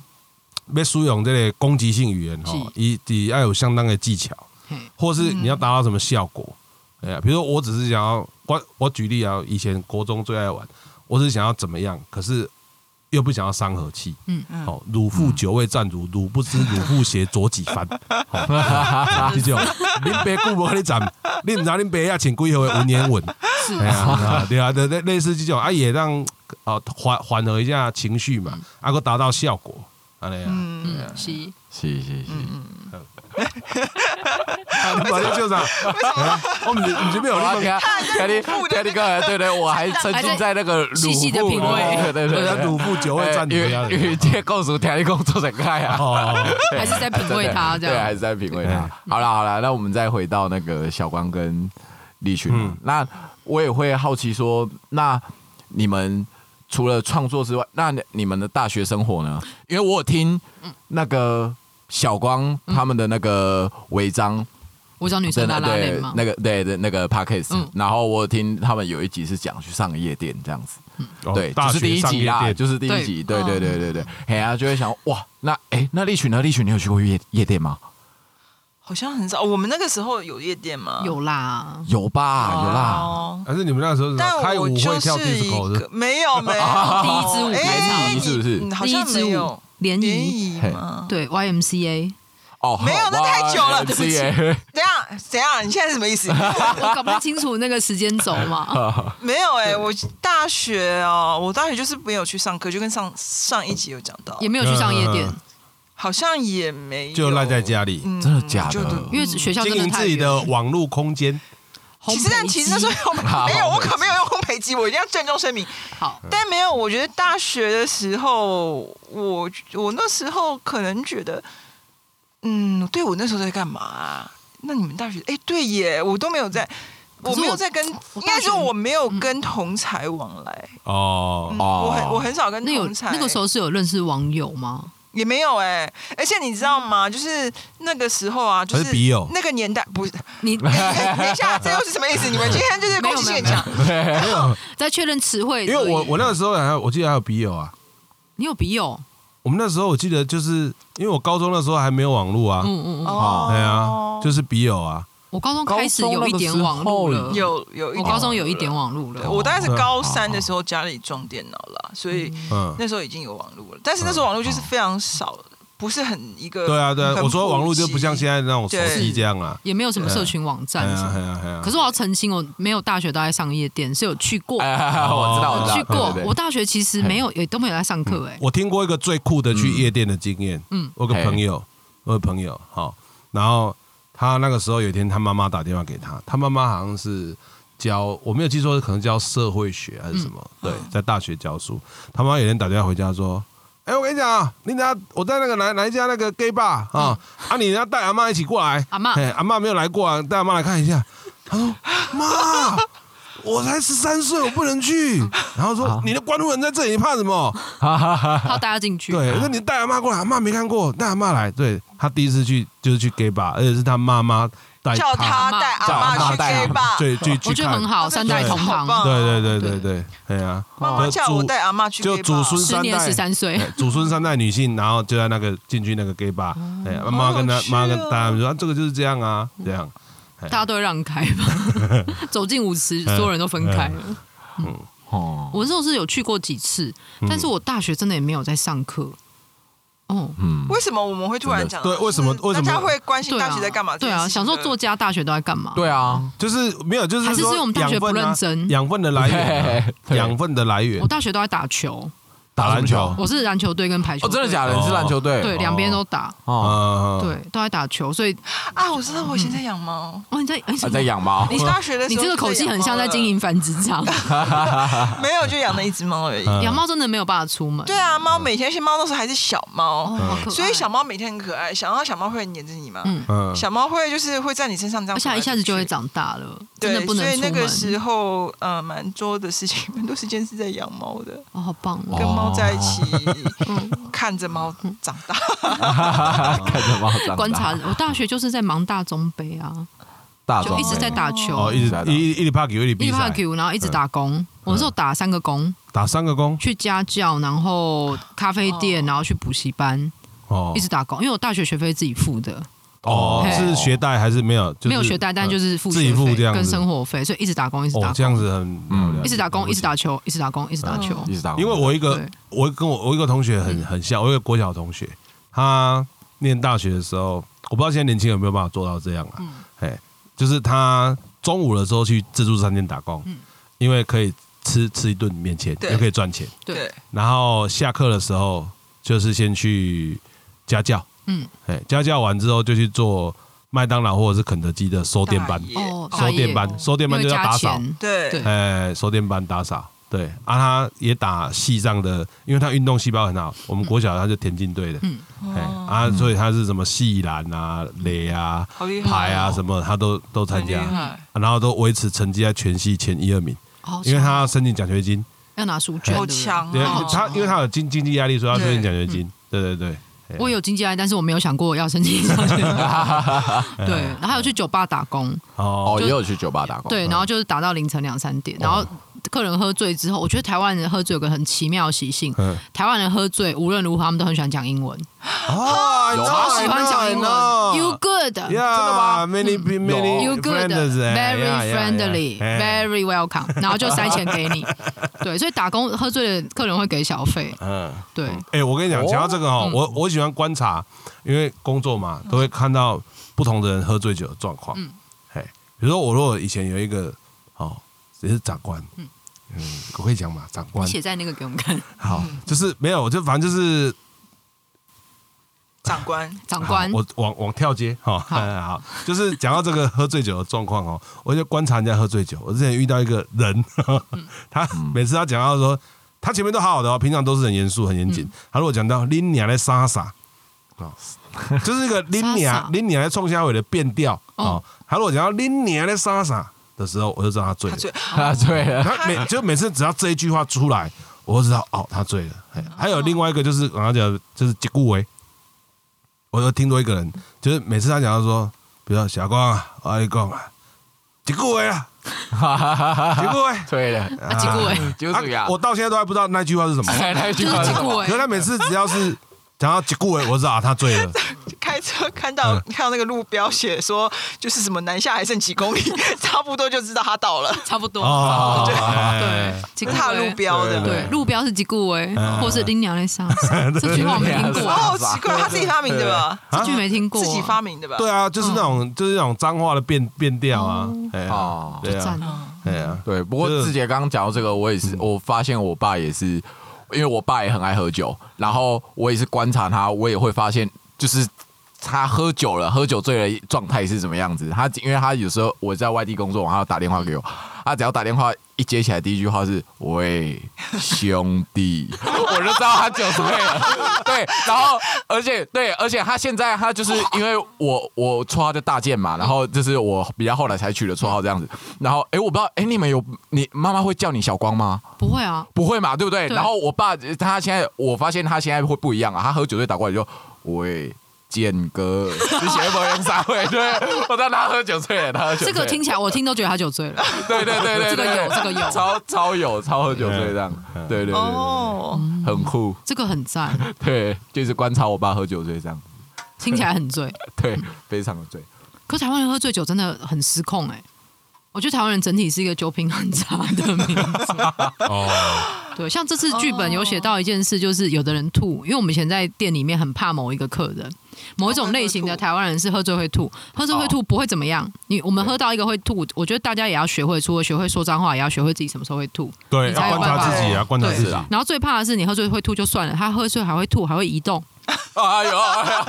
要使用这个攻击性语言吼是，伊底要有相当的技巧，或是你要达到什么效果。哎呀，比如说我只是想要我我举例啊，以前国中最爱玩，我只是想要怎么样，可是又不想要伤和气。嗯嗯，好，汝父久未战汝，汝不知汝父鞋左几番。<laughs> 好，这种恁爸久无跟你站，你唔知恁爸要请几回文言文。是对啊，对类类似这种啊，也让啊缓缓和一下情绪嘛，啊，个达到效果，啊那样。嗯是，是是是，啊，你把这就啥？我们你这边有我那个听听你刚才，对对，我还沉浸在那个鲁细的品味对对对鲁父九位战因为女啊。因为这故事听你讲做成开啊。哦，还是在品味它这对，还。是在品味它。好了好了，那我们再回到那个小光跟立群，嗯那我也会好奇说，那你们除了创作之外，那你们的大学生活呢？因为我有听那个小光他们的那个违章我找女生拉拉对链嘛，那个对对那个 podcast，、嗯然后我听他们有一集是讲去上夜店这样子，哦对，大就是第一集啦，就是第一集，对对对对对对，嘿啊，就会想哇，那哎、那立群呢？立群，你有去过夜夜店吗？好像很少。我们那个时候有夜店吗？有啦，有吧，有啦。但是你们那时候是但开舞会我就跳是一 disco 的个？没有没有 <laughs> 第一支舞哎开场联谊是不是嗯好像第一支舞没有联联谊，谊吗？对 YMCA，哦，没有那太久了对不起。<laughs> 起。等下怎样？你现在是什么意思？我搞不太清楚那个时间轴嘛。<laughs> 没有哎、我大学哦，我大学就是没有去上课，就跟上上一集有讲到。也，没有去上夜店。嗯，好像也没有。就赖在家里。嗯真的假的？就因为学校经营自己的网络空间。其实，但其实那时候 <laughs> 没有，我可没有用烘焙机，我一定要郑重声明。好，但没有，我觉得大学的时候，我我那时候可能觉得，嗯，对我那时候在干嘛？啊、那你们大学，哎，对耶，我都没有在，我我没有在跟，应该说我没有跟同才往来，哦。我很我很少跟那有同才，那个时候是有认识网友吗？也没有哎、而且你知道吗？就是那个时候啊，就还是笔友。那个年代不是，你 <laughs> 等一下，这又是什么意思？你们今天就是攻击性很强，<laughs> 没有，在确认词汇而已，因为我我那个时候还有我记得还有笔友啊。你有笔友，我们那时候我记得就是因为我高中那时候还没有网络啊，嗯嗯嗯，哦对啊，就是笔友啊。我高中开始有一点网络了，有有一高中有一点网络了，我大概是高三的时候家里装电脑了，所以嗯，那时候已经有网络了，但是那时候网络就是非常少，不是很一个对啊对啊，我说网络就不像现在那种手机这样啊。也没有什么社群网站！可是我要澄清，我没有大学都在上夜店，是有去过，哎，我知道，我知道，去过我大学其实没有，也都没有在上课，哎，我听过一个最酷的去夜店的经验。嗯嗯，我有个朋友，我有个朋友，好，然后他那个时候有一天，他妈妈打电话给他，他妈妈好像是教，我没有记错，可能教社会学还是什么，嗯对，在大学教书。他妈有一天打电话回家说。哎、我跟你讲啊，你等下我在那个哪哪一家那个 gay bar 啊，啊，你要带阿妈一起过来。阿妈哎，阿妈没有来过啊，带阿妈来看一下。他说：“妈，我才十三岁，我不能去。<laughs> ”然后说：“你的关护人在这里，你怕什么？”他要带他进去，对，那你带阿妈过来，阿妈没看过，带阿妈来。对他第一次去就是去 gay bar，而且是他妈妈带叫他带阿妈去 gay 吧，对去去看。我觉得很。好，三代同堂，好棒对对对。对对，啊，妈妈叫我带阿妈去就祖孙三代十三岁，哎祖孙三代女性，然后就在那个进去那个 gay bar，哎，妈妈跟他妈跟大家说，啊这个就是这样啊，这样。大家都会让开吧，<laughs> 走进舞池，所有人都分开了。嗯。哦，我那时候是有去过几次，但是我大学真的也没有在上课。哦，嗯，为什么我们会突然讲？对为什么为什么？大家会关心大学在干嘛？对啊，想说作家大学都在干嘛？对啊，就是没有，就是还是说是我们大学不认真？养分的来源 <laughs> 养分的来源。我，大学都在打球，打篮球，我是篮球队跟排球哦，真的假的？你是篮球队？对，两边都打，哦，嗯，对，都在打球，所以啊，我知道我以前在养猫，<laughs> 哦，你在哎什啊么在养猫。你大学的时候你这个口气很像在经营繁殖场，<laughs> 没有就养了一只猫而已。嗯养猫真的没有办法出门。对啊，猫每天，而且猫都是还是小猫所以小猫每天很可爱。想到小猫会黏着你吗？嗯，嗯，小猫会就是会在你身上这样而且走来走去，它一下子就会长大了，真的对，不能所以那个。时候，呃，蛮多的事情，<laughs> 蛮多时间是在养猫的，哦，好棒哦！跟猫在一起，<laughs> 嗯，看着猫长大。<laughs> 看着猫长大。观察我大学就是在忙大中杯啊，大壮就一直在打球，哦，一直一一直怕球，一直一直怕比赛，Q，然后一直打工。我那时候打三个工，打三个工，去家教，然后咖啡店，然后去补习班，哦。一直打工。因为我大学学费自己付的，哦，是学贷还是没有？就是没有学贷，但就是付自己付这样子。跟生活费，所以一直打工，一直打工，这样，子很嗯一直打工，一直打球，一直打工，一直打球。一直打，因为我一个我跟我我一个同学很很像，我一个国小同学，他念大学的时候，我不知道现在年轻人有没有办法做到这样啊？嗯。哎，就是他中午的时候去自助餐店打工嗯，因为可以吃吃一顿免钱，对。又可以赚钱。对，然后下课的时候就是先去家教，嗯，哎，家教完之后就去做麦当劳或者是肯德基的收店班。哦，收店班，收店班就要打扫，对。对。哎，收店班打扫。对。啊，他也打系上的，因为他运动细胞很好。我们国小他就田径队的，嗯，哎啊，所以他是什么系篮啊、垒啊、排啊什么，他都都参加。然后都维持成绩在全系前一二名，好因为他要申请奖学金。要拿书卷，好强！他因为他有经经济压力，所以要申请奖学金。对对对，哎我有经济案，但是我没有想过要申请上学。<laughs> 对，然后还有去酒吧打工，哦哦，也有去酒吧打工。对，然后就是打到凌晨两三点，然后客人喝醉之后，我觉得台湾人喝醉有个很奇妙的习性，嗯。台湾人喝醉无论如何他们都很喜欢讲英文，啊超喜欢讲英文，You good。Yeah, many many You good, friends, eh, very yeah, yeah, friendly, yeah. 哎 very welcome，然后就塞钱给你。<laughs> 对，所以打工喝醉的客人会给小费。嗯，对，哎，我跟你讲，哦。讲到这个哦嗯，我我喜欢观察，因为工作嘛，都会看到不同的人喝醉酒的状况。嗯。嘿，比如说我如果以前有一个哦，也是长官，嗯我可以讲嘛，长官你写在那个给我们看。好，就是没有，我就反正就是长官，长官，我往往跳街哈，好好，就是讲到这个喝醉酒的状况哦，我就观察人家喝醉酒。我之前遇到一个人，<laughs> 他每次他讲到说，他前面都好好的哦，平常都是很严肃、很严谨。他如果讲到拎娘来杀傻哦，就是一个拎 <laughs> 傻娘傻拎娘来冲下尾的变调哦哦。他如果讲到拎娘来杀傻的时候，我就知道他醉了。他醉了，<laughs> 他每就每次只要这一句话出来，我就知道哦，他醉了。嘿还有另外一个就是刚刚讲，就是吉固维，我就听多一个人，就是每次他讲到说，比如说小光啊，我跟你讲啊，吉固维 <laughs> <laughs> 啊，吉固维，醉了，啊，吉固伟，就是啊，我到现在都还不知道那句话是什么。那句话可是，他每次只要是讲到吉固维，我知道啊，他醉了。开车看到嗯。看到那个路标写说就是什么南下还剩几公里，<laughs> 差不多就知道他到了。差不多，哦差不多哎对，吉固这是他的路标的，对对，路标是吉固伟，嗯。或是拎娘来杀，<laughs> 这句话我没听过，哦，奇怪，他自己发明的吧？啊这句没听过，自己发明的吧？对啊，就是那种就是那种脏话的变变调啊，哎哦，对啊。对啊，对，不过志杰刚刚讲到这个，我也是，我发现我爸也是，因为我爸也很爱喝酒，然后我也是观察他，我也会发现，就是他喝酒了，喝酒醉了状态是怎么样子。他因为他有时候我在外地工作，他要打电话给我，他只要打电话一接起来，第一句话是“喂，兄弟”，<laughs> 我就知道他酒醉了。<laughs> 对，然后而且对，而且他现在他就是因为我我绰号叫大健嘛，然后就是我比较后来才取的绰号这样子。然后哎，我不知道哎，你们有你妈妈会叫你小光吗？不会啊，不会嘛，对不对？对然后我爸他现在我发现他现在会不一样啊，他喝酒醉打过来就喂。<laughs> 健哥，你写不用撒会？对，我让他喝酒醉了，他喝酒醉这个听起来我听都觉得他酒醉了，对对对对，这个有这个有。超超有超喝酒醉这样，对对对对哦，很酷，这个很赞，对，就是观察我爸喝酒醉这样，听起来很醉。<laughs> 对，非常的醉。可台湾人喝醉酒真的很失控哎、我觉得台湾人整体是一个酒品很差的民族。<laughs> 哦，对，像这次剧本有写到一件事，就是有的人吐，因为我们以前在店里面很怕某一个客人，某一种类型的台湾人是喝醉会吐，喝醉会吐不会怎么样。你我们喝到一个会吐，我觉得大家也要学会，除了学会说脏话，也要学会自己什么时候会吐。对，要观察自己啊，观察自己啊。然后最怕的是你喝醉会吐就算了，他喝醉还会吐，还会移动。哎呦，哎呦。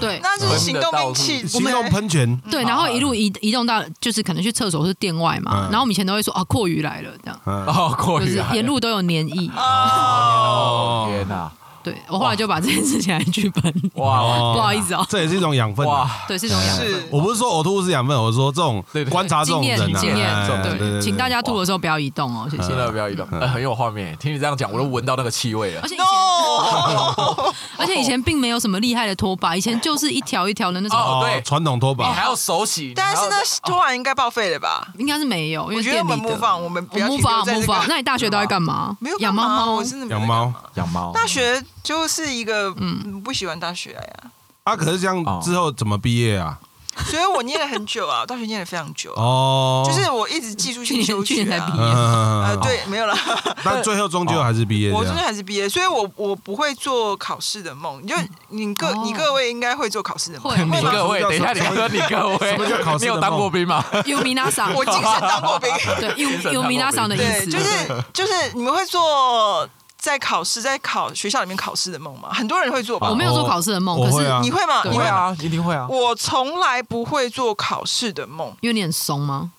对。那就是行动兵器。行动喷泉，对，然后一路移移动到就是可能去厕所或是店外嘛，嗯。然后我们以前都会说哦，阔鱼来了这样，嗯。哦，过就是于沿路都有黏液。哦，天哪，对我后来就把这件事情来剧本，哇哇不好意思哦，这也是一种养分啊。哇，对，是一种养分。我不是说呕吐物是养分，我是说这种观察这种经验人啊，经验哎对请大家吐的时候不要移动哦，谢谢真。的不要移动，呃很有画面。听你这样讲，我都闻到那个气味了而。且以前，<laughs> 而且以前并没有什么厉害的拖把，以前就是一条一条的那种，哦对传统拖把你还要手洗，但是你还要呢，突然应该报废了吧？应该是没有，因我觉得我们为店里的。模仿，我们不要模停留仿模仿，在这个那你大学都在干嘛？没有养猫猫。真的养猫养猫，大学就是一个嗯不喜欢大学呀，啊。可是这样之后怎么毕业啊？所以我念了很久啊，<laughs> 大学念了非常久，哦，就是我一直技术性去休年去学啊年才毕业。嗯呃，，对，没有了。<laughs> 但最后终究 <laughs> 还是毕业这我中间样。还是毕业，所以我我不会做考试的梦。就你各哦你各位应该会做考试的梦，会你吗？各位，等一下，你说你各位，什么叫考试的你有当过兵吗？有米娜桑，我精神当过兵。对，有米娜桑的意对，思，就是就是你们会做在考试在考学校里面考试的梦吗？很多人会做吧我？没有做考试的梦，可是我会啊你会吗？你会？啊，一定会啊。我从来不会做考试的梦，因为你很怂吗？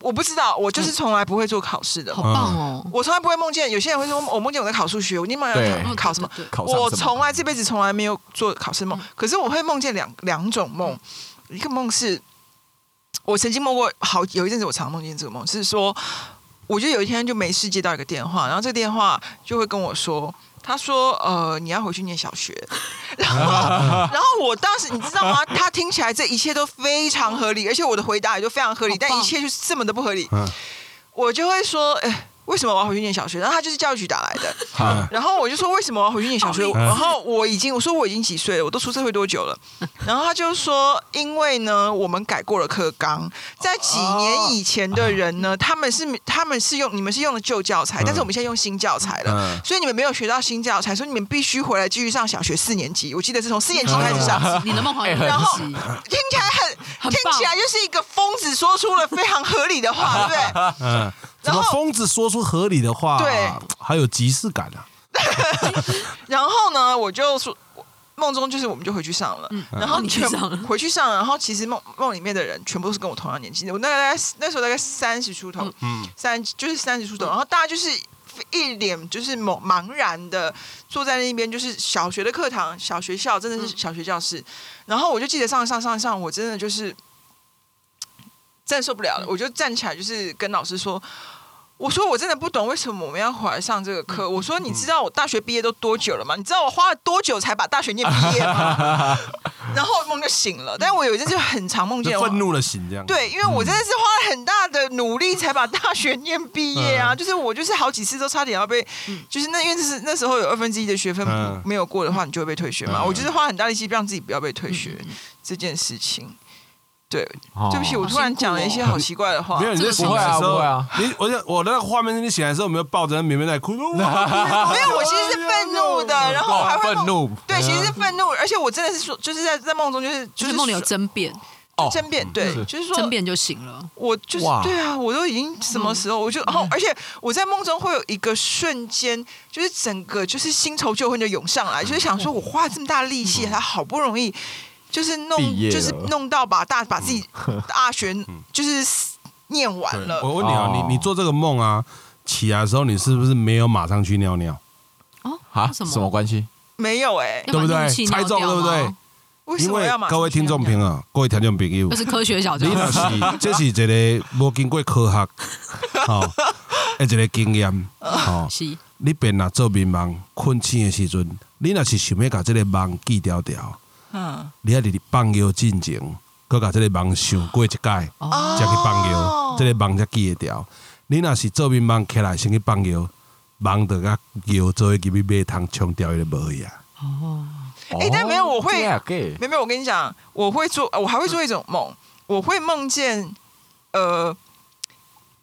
我不知道，我就是从来不会做考试的好。棒哦！我从来不会梦见，有些人会说，我梦见我在考数学，我你梦对见考什么？我什么从来这辈子从来没有做考试梦，可是我会梦见两两种梦，一个梦是，我曾经梦过好有一阵子，我常梦见这个梦，是说，我就有一天就没事接到一个电话，然后这个电话就会跟我说。他说：“呃，你要回去念小学。” <laughs> 然后，<laughs> 然后我当时你知道吗？他听起来这一切都非常合理，而且我的回答也就非常合理，但一切就是这么的不合理。嗯我就会说：“哎、为什么我要回去念小学？”然后他就是教育局打来的，嗯 <laughs> 然后我就说为什么我要回去念小学？然后我已经我说我已经几岁了，我都出社会多久了？然后他就说，因为呢，我们改过了课纲，在几年以前的人呢，他们是他们是用你们是用的旧教材，但是我们现在用新教材了。嗯所以你们没有学到新教材，所以你们必须回来继续上小学四年级。我记得是从四年级开始上，<laughs> 你的梦好有哎然后，听起来很听起来就是一个疯子说出了非常合理的话，对不对？<laughs> 然后疯子说出合理的话，对，还有即视感啊。<laughs> 然后呢，我就说，梦中就是我们就回去上了，然后哦你去全上了。回去上了，然后其实梦梦里面的人全部都是跟我同样年纪的，我大概那时候大概三十出头，嗯。三就是三十出头，然后大家就是一脸就是茫茫然的坐在那边，就是小学的课堂，小学校真的是小学教室，然后我就记得上上上上，我真的就是真的受不了了，我就站起来就是跟老师说。我说我真的不懂为什么我们要回来上这个课。我说你知道我大学毕业都多久了吗？你知道我花了多久才把大学念毕业吗？<laughs> 然后梦就醒了，但我有一阵就很长梦见愤怒的醒这样。对，因为我真的是花了很大的努力才把大学念毕业啊，就是我就是好几次都差点要被，就是那因为是那时候有二分之一的学分嗯没有过的话，你就会被退学嘛。嗯我就是花很大力气让自己不要被退学这件事情。对，哦。对不起，我突然讲了一些好奇怪的话。没。有你在醒来的时候，啊。你我就我那个画面，你醒来的时候有没有抱着那绵绵在哭？没有，我其实是愤怒的，<laughs> 然后我还会。愤怒，对，其实是愤怒，而且我真的是说，就是在在梦中，就是就是梦里有争辩，哦。争辩，对，就是说争辩就醒了。我就是对啊，我都已经什么时候，我就然后，而且我在梦中会有一个瞬间，就是整个就是新仇旧恨就涌上来，就是想说我花这么大力气，他好不容易就是弄就是弄到把大把自己 <laughs> 大学就是念完了。我问你啊，哦。你你做这个梦啊，起来的时候你是不是没有马上去尿尿？哦，啊，什么？什么关系？没有哎、对不对？猜中对不对？为什因为么要马各位听众朋友，各位听众朋友。这，是科学小教。你若室。是 <laughs> 这是一个无经过科学，吼，的一个经验，哦，<laughs> 是。你变若做眠梦困醒的时阵，你若是想要把这个梦记掉掉，嗯你还得放尿进前，搁把这个梦想过一届，才哦，去放尿，这个梦才记得掉。你若是做眠梦起来先去放尿，梦就甲尿做去入去马桶冲掉，伊就无去啊。哎但没有我会对啊，gay 没有没有，我跟你讲，我会做，我还会做一种梦，我会梦见，呃，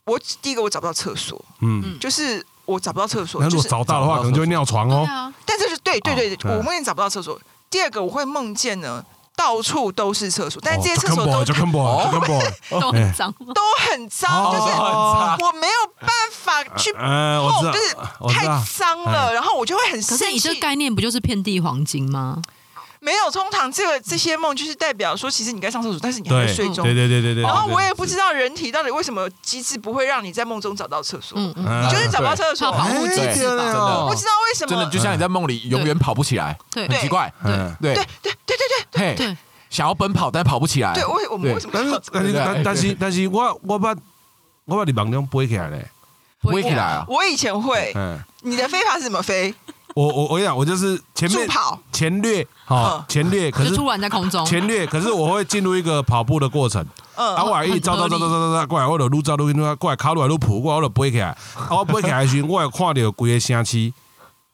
我第一个我找不到厕所，嗯，就是我找不到厕所，那如就是果找到的话，可能就会尿床哦。但这是对对对，哦我梦见找不到厕所。第二个我会梦见呢，到处都是厕所，但这些哦厕所都 <laughs> 都很脏吗？都很脏，就是哦我没有办法去呃，我知碰，道就是，太，脏了，然后我就会很生可是你这气。概念不就是遍地黄金吗？没有，通常这个这些梦就是代表说，其实你该上厕所，但是你还在，睡中。对对对对对。然后我也不知道人体到底为什么机制不会让你在梦中找到厕所，嗯嗯，嗯你就是找不到厕所靠。保护机哎制吧。真的我不知道为什么，真的就像你在梦里永远跑不起来，对很奇怪。嗯对对对对对对嘿，对，想要奔跑但跑不起来。对，为我们为什么但是但是但但是我我把我把你梦中飞起来嘞。背起来啊。我以前会，嗯，你的飞法是怎么飞？我我我跟你讲，我就是前面助跑。前略，好嗯前略，可就是突然在空中，前略，可是我会进入一个跑步的过程。<laughs> 嗯啊，我一走走走走走走过来，我就愈走愈远，过来卡落来愈扑，过来我就飞起来。啊，我飞起来的时阵，我会看到规个城市，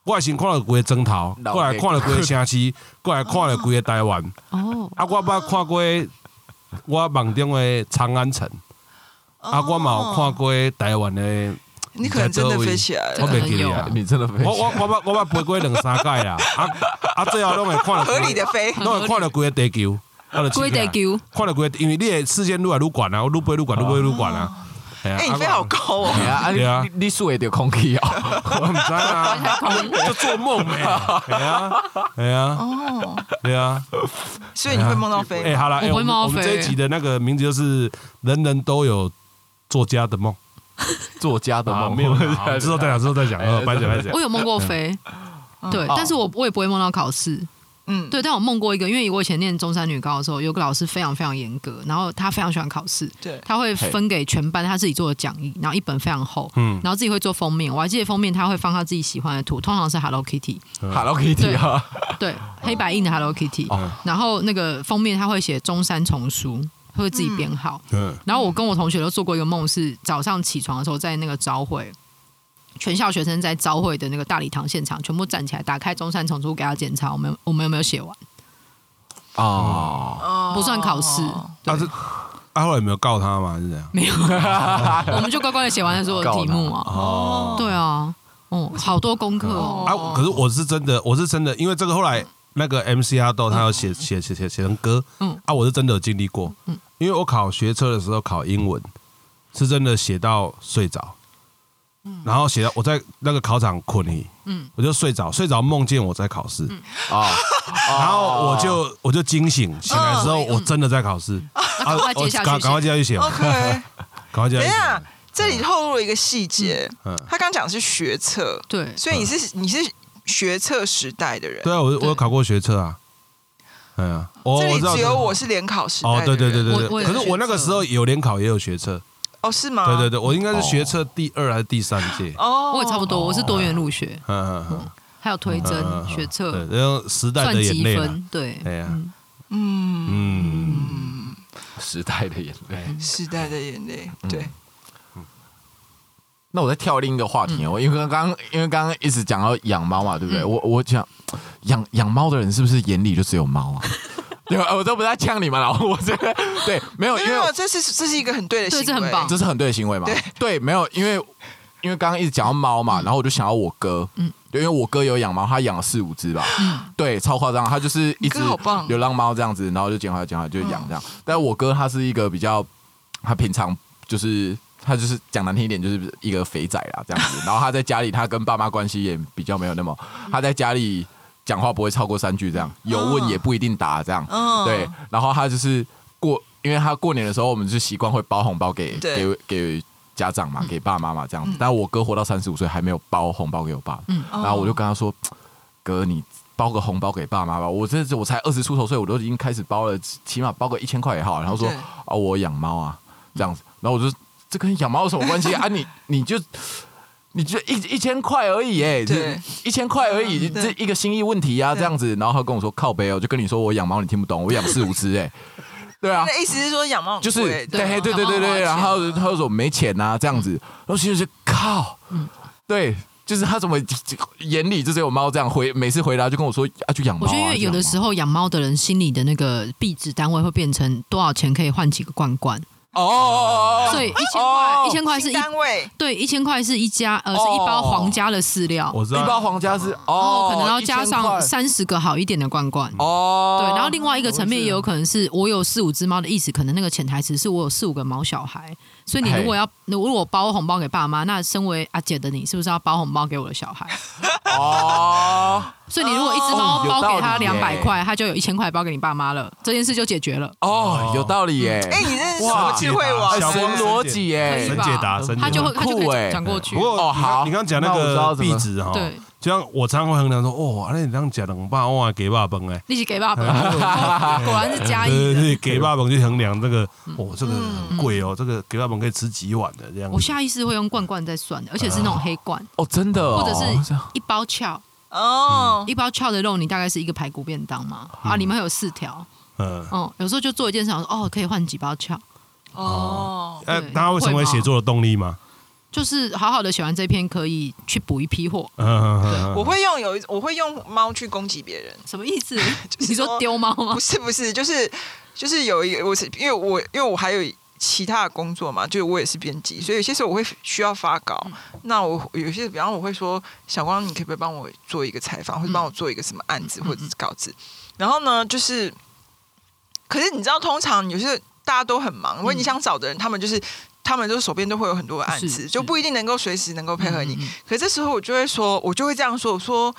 我也先看到规个砖头，过来看到规个城市，过来看到规个台湾。哦，啊，我捌看过我梦中的长安城，啊，我嘛有看过台湾的。你可能真的飞起来我了，袂记得啊。你真的飞我我我捌我捌飞过两三届啦，啊啊，最后拢会看到合理的飞。拢会看到规个地球，我就龟得球，看到规个，因为你的视线愈来愈悬啊，我愈飞愈悬，愈飞愈悬啊。哎哎，你飞好高哦！对啊你你你数会到空气哦。<laughs> 我唔知啊，就做梦没？<laughs> 哎呀，哎呀，哦，对啊。所以你会梦到飞哎，飞。好了，哎我们梦到飞我们这一集的那个名字就是“人人都有作家的梦 <laughs> 作家”的啊，梦没有，<laughs> 好之后再讲，之后再讲，呃，拜讲拜讲。我。有梦过飞，对，哦但是我我也不会梦到考试，嗯，对，但我梦过一个，因为我以前念中山女高的时候，有个老师非常非常严格，然后他非常喜欢考试，对。他会分给全班他自己做的讲义，然后一本非常厚，嗯。然后自己会做封面，我还记得封面他会放他自己喜欢的图，通常是 Hello Kitty，Hello Kitty 啊，对，黑白印的 Hello Kitty，、哦。然后那个封面他会写中山丛书，他会自己编号。嗯然后我跟我同学都做过一个梦，是早上起床的时候在那个朝会，全校学生在朝会的那个大礼堂现场，全部站起来，打开中山丛书给他检查，我们我们有没有写完，哦，哦不算考试，啊这啊后来有没有告他吗？是这样。没有，我们就乖乖的写完了所有的题目啊。<laughs> 哦对啊，哦，好多功课哦。啊，可是我是真的，我是真的，因为这个后来那个 MC 阿豆他要写写写写写成歌，嗯。啊，我是真的有经历过，嗯。因为我考学车的时候考英文，是真的写到睡着，然后写到我在那个考场困你，嗯。我就睡着，睡着梦见我在考试，啊，<laughs> 然后我就我就惊醒，醒来之后我真的在考试，<laughs> 啊赶快接下去赶赶快接下去写。嘛，OK，<laughs> 赶快接下去写。等一下。，这里透露了一个细节，嗯。他刚讲的是学测，对，所以你是你是学测时代的人，对啊，我我有考过学测啊，哎呀，我这里我知道只有我是联考时代哦，的人对对对对对，可是我那个时候有联考也有学测，哦是吗？对对对，我应该是学测第二还是第三届，哦，我也差不多，我是多元入学，<laughs> 嗯嗯嗯还有推甄、学测、对，然后时代的眼泪对，哎呀，嗯。嗯，嗯，时代的眼泪。时代的眼泪，对，那我再跳另一个话题哦，因为刚刚因为刚刚一直讲到养猫嘛，对不对？嗯。我我讲养养猫的人是不是眼里就只有猫啊？<laughs> 对吧？我都不在呛你们了，<laughs> 我这个对没有，因为没有，这是这是一个很对的行为，对这很棒。这是很对的行为嘛。对。对，没有，因为因为刚刚一直讲到猫嘛，然后我就想到我哥，嗯。嗯，对，因为我哥有养猫，他养了四五只吧，嗯。对，超夸张，他就是一只流浪猫这样子，然后就捡回来捡回来就养这样。但我哥他是一个比较，他平常就是他就是讲难听一点，就是一个肥仔啦这样子。然后他在家里，他跟爸妈关系也比较没有那么，他在家里讲话不会超过三句这样，有问也不一定答这样。嗯对，然后他就是过，因为他过年的时候，我们就习惯会包红包给对给给家长嘛，给爸妈嘛这样子。但我哥活到三十五岁还没有包红包给我爸，嗯然后我就跟他说：“哥，你包个红包给爸妈吧，我这我才二十出头岁，我都已经开始包了，起起码包个一千块也好。”然后说啊：“哦，我养猫啊，这样子。”然后我就这跟养猫有什么关系？啊？你你就。你就一一千块而已哎，这对一千块而已，这一个心意问题啊，这样子。然后他跟我说靠背哦，就跟你说我养猫你听不懂，我养四五只哎，对啊，<laughs> 那意思是说养猫就是贵对对对对然后他就说我没钱呐、这样子，然后其实是靠，嗯对，就是他怎么眼里就只有猫这样回，每次回答就跟我说啊去养猫、啊，我觉得因为有的时候养猫的人心里的那个币值单位会变成多少钱可以换几个罐罐，候哦哦哦哦，所以一千块一千块是单位，对一千块是一家呃是一包皇家的饲料，我知道。一包皇家是哦，可能要加上三十个好一点的罐罐。哦，对，然后另外一个层面也有可能是我有四五只猫的意思，可能那个潜台词是我有四五个毛小孩，所以你如果要，如果我包红包给爸妈，那身为阿姐的你，是不是要包红包给我的小孩？哦。所以你如果一只猫包给他两百块，他就有一千块包给你爸妈了，这件事就解决了。哦，有道理耶，哎，你这是什哇么智慧？小神逻辑耶。神可以解答，神他就会他就可以转过去。不。过哦好。你刚刚讲那个怎么币值哈，对，就像我常常会衡量说，哦，那你这样讲两百万给爸崩哎，你是给爸爸，哦 <laughs> 果然是加一的。对对，给爸崩就衡量这个，哦，这个很贵哦，这个给爸崩可以吃几碗的这样。我下意识会用罐罐在算的，而且是那种黑罐，哦，真的哦，或者是一包鞘，哦，一包鞘的肉，你大概是一个排骨便当嘛，啊，里面会有四条，嗯，嗯，有时候就做一件事，哦，可以换几包鞘，哦，呃，对它会成为写作的动力吗？就是好好的写完这篇，可以去补一批货。嗯嗯嗯我会用有一我会用猫去攻击别人，什么意思？<laughs> 是你说说丢猫吗不？是不是，就是就是有一个我是因为我因为我还有其他的工作嘛，就是我也是编辑，所以有些时候我会需要发稿。那我有些比方我会说小光，你可不可以帮我做一个采访，或者帮我做一个什么案子或者是稿子？然后呢，就是可是你知道，通常有些大家都很忙，如果你想找的人，他们就是。他们就手边都会有很多的案子，就不一定能够随时能够配合你。嗯嗯嗯。可是这时候我就会说，我就会这样说，我说，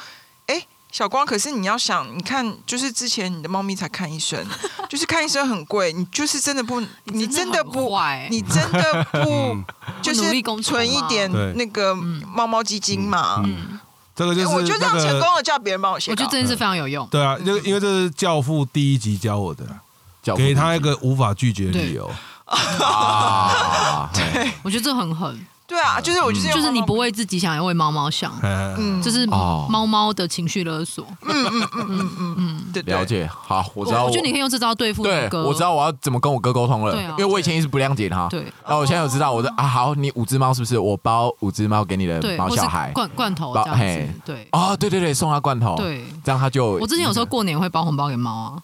哎、小光，可是你要想，你看，就是之前你的猫咪才看医生，<laughs> 就是看医生很贵，你就是真的不，你真的不，你真的不，<laughs> 就是努力存一点那个猫猫基金嘛。嗯，这个就是我就这样成功的叫别人帮我写我觉得。真的是非常有用。对啊，因为因为这是教父第一集教我的，叫给他一个无法拒绝的理由。啊，<laughs> 对。我觉得这很狠，对啊，就是我就是就是你猫猫不为自己想，要为猫猫想，嗯，就，是哦。猫猫的情绪勒索。对对。了解，好，我知道我我觉得你可以用这招对付对你，哥。我知道我要怎么跟我哥沟通了，对啊。因为我以前一直不谅解他，对。然后我现在有知道，我说啊，好，你五只猫是不是？我包五只猫给你的对，或是毛小孩，罐罐头包这样子。对。哦，对对对，送他罐头，，对，这样他就我之前有时候过年会包红包给猫啊，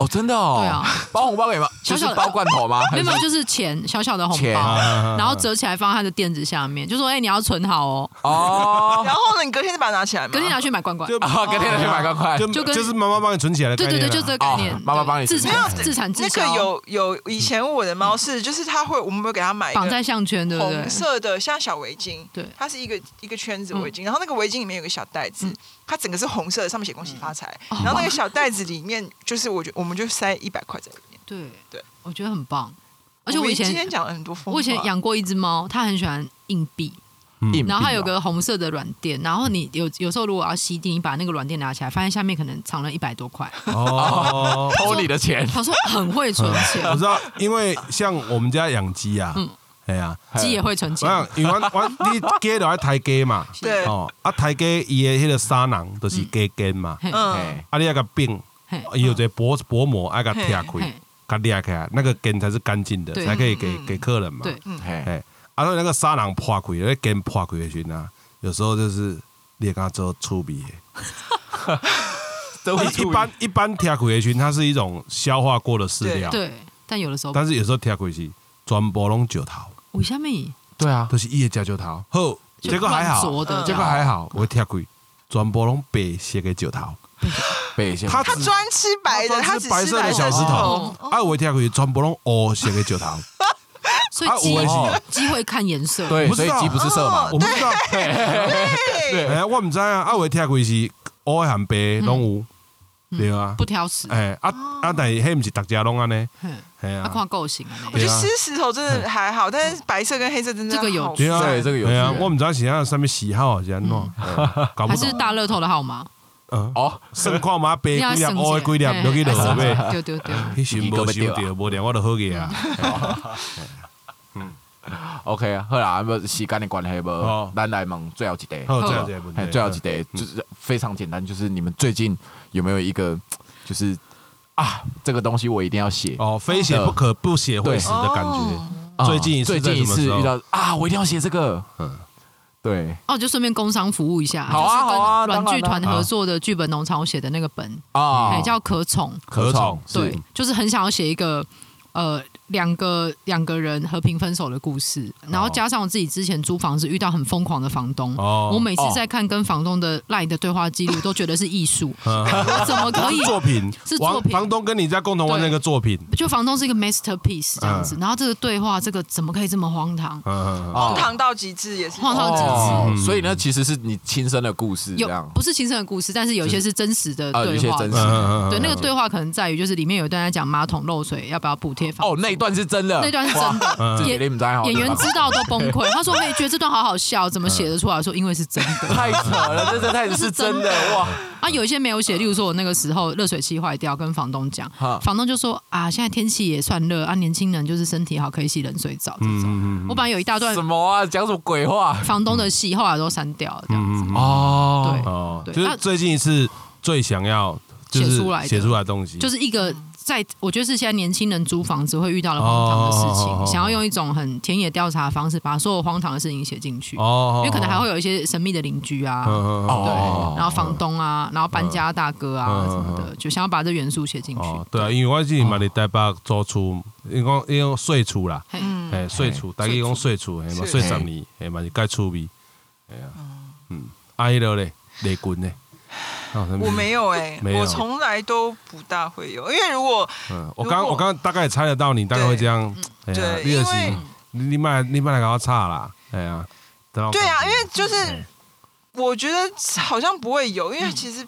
哦，真的哦，对啊，包红包给吗？小小的包罐头吗？没有没有，就是钱小小的红钱包，啊然后折起来放在他的垫子下面，就说：“哎、你要存好哦，哦，然后呢，你隔天就把它拿起来嘛。隔天拿去买罐罐。就啊，隔天拿去买罐罐，就就跟就是妈妈帮你存起来的”概念啊。对对对，就这个概念。哦妈妈帮你自存起来产自产自那销，个有有以前我的猫是，就是它会，我们会给它买一绑个在项圈，对不对红？色的像小围巾，对它是一个一个圈子围巾，然后那个围巾里面有个小袋子，它整个是红色的，上面写恭喜发财，哦。然后那个小袋子里面就是我觉我们就塞一百块在里面。对。对，我觉得很棒。而且我以前今天前讲了很多风，我以前养过一只猫，它很喜欢硬币，嗯。然后它有哦个红色的软垫，然后你有有时候如果要吸地，你把那个软垫拿起来，发现下面可能藏了一百多块。哦，偷你的钱，他说很会存钱，<laughs> 我知道，因为像我们家养鸡啊，嗯哎呀，鸡也会存钱。因为我我你鸡就爱抬鸡嘛，<laughs> 对，哦，啊抬鸡伊的迄个沙囊都是鸡根嘛，嗯，哎，啊你要个并，嘿。伊有这薄薄膜爱个贴开嘿，给裂开来，那个根才是干净的，才可以给嗯。给客人嘛。对，嘿，哎，啊，所以那个沙囊破开，那根破开的时候啊，有时候就是你也跟它做粗鄙 <laughs> 一一般一般贴开的时候，它是一种消化过的饲料，对，但有的时候但是有时候贴开是全部拢石头，为什么对啊，都是伊的食石头。好，就结果还好，结果还好，我贴开。全部拢白色的石头，白色。他他专吃白的，他只它专吃白色的小石头。哦，啊，我贴开全部拢黑色的石头，啊 <laughs> 所以鸡有的是鸡会看颜色，对，所以鸡不是色嘛。我，不知道，<laughs> 对，哎，我唔知啊，啊，我贴开是黑含白拢有，对啊，不挑食。哎啊啊，但是迄毋是大家拢安尼，嘿哎呀，他看够型啊，我觉得对啊。湿石头真的还好，但是白色跟黑色真的这个有好对啊，对这个有对我唔知道是按什么喜好是安怎，搞不还是懂，大乐透的号码，嗯，哦，算看嘛，白几粒，你要省黑几粒，落去落尾。对对对，迄 <laughs> 时无想到，无聊我就好个啊。<laughs> OK 啊，好啦，无时间的关系哦。无，咱来问最后一题。好，好。这样子的问嘿题，最后一题就是非常简单，就是你们最近有没有一个，就是啊，这个东西我一定要写。哦，非写不可，不写会死的感觉。最近一次最近一次遇到啊，我一定要写这个。嗯。对。哦，就顺便工商服务一下，好啊就是跟好啊软剧团合作的剧本农场我写的那个本，啊。哎，叫可宠，可宠对，就是很想要写一个呃两个两个人和平分手的故事，然后加上我自己之前租房子遇到很疯狂的房东，哦。我每次在看跟房东的赖的对话记录，都觉得是艺术，<laughs> 我怎么可以？作品。是作品。房东跟你在共同玩那个作品，就房东是一个 masterpiece 这样子，然后这个对话，这个怎么可以这么荒唐？荒唐到极致也是。荒唐到极致。哦。嗯所以呢，其实是你亲身的故事，有不是亲身的故事，但是有些是真实的对话。些真实。嗯对，那个对话可能在于，就是里面有一段在讲马桶漏水要不要补贴房哦，那一段是真的，那段是真的嗯演演员知道都崩溃。他说：“嘿，觉得这段好好笑，怎么写得出来？”说：“因为是真的。太扯了，这这太是真的哇！”啊，有一些没有写，例如说我那个时候热水器坏掉，跟房东讲，房东就说：“啊，现在天气也算热啊，年轻人就是身体好，可以洗冷水澡这种。嗯我本来有一大段什么啊？讲什么鬼话？房东的戏，后来都删掉了，这样子。嗯哦对哦，对就是最近一次最想要写出来写出来的东西，就是一个在我觉得是现在年轻人租房子会遇到的荒唐的事情，哦想要用一种很田野调查的方式，把所有荒唐的事情写进去，哦因为可能还会有一些神秘的邻居啊。嗯嗯嗯对。哦，然后房东啊，然后搬家大哥啊嗯什么的，就想要把这元素写进去。哦，对啊，因为我之前嘛伫台北租厝，因讲因讲税厝啦，嘿。嗯，诶，税厝，大家讲税厝，嘿嘛，是税十年，嘿嘛是介趣味，哎呀，嗯，啊，迄落咧，雷军咧，啊 <laughs> 我没有哎、我从来都不大会有，因为如果嗯，我刚我刚大概也猜得到你大概会这样，对你你你买你买来搞差啦，哎呀，对对啊，因为就是哎。我觉得好像不会有，因为其实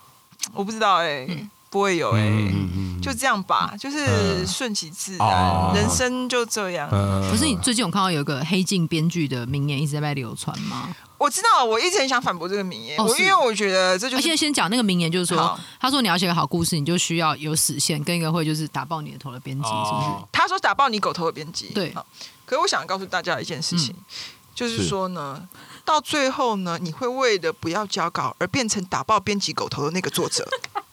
我不知道哎、不会有哎、嗯嗯就这样吧，就是嗯。顺其自哦然，人生就这样。嗯可是你最近有看到有个黑镜编剧的名言一直在被流传吗？我知道，我一直很想反驳这个名言，哦是我因为我觉得这就而且是先讲那个名言，就是说好，他说你要写个好故事，你就需要有死线，跟一个会就是打爆你的头的编辑，是不是？哦他说打爆你狗头的编辑，对好。可是我想告诉大家一件事情，就是是说呢，到最后呢，你会为了不要交稿而变成打爆编辑狗头的那个作者。<laughs>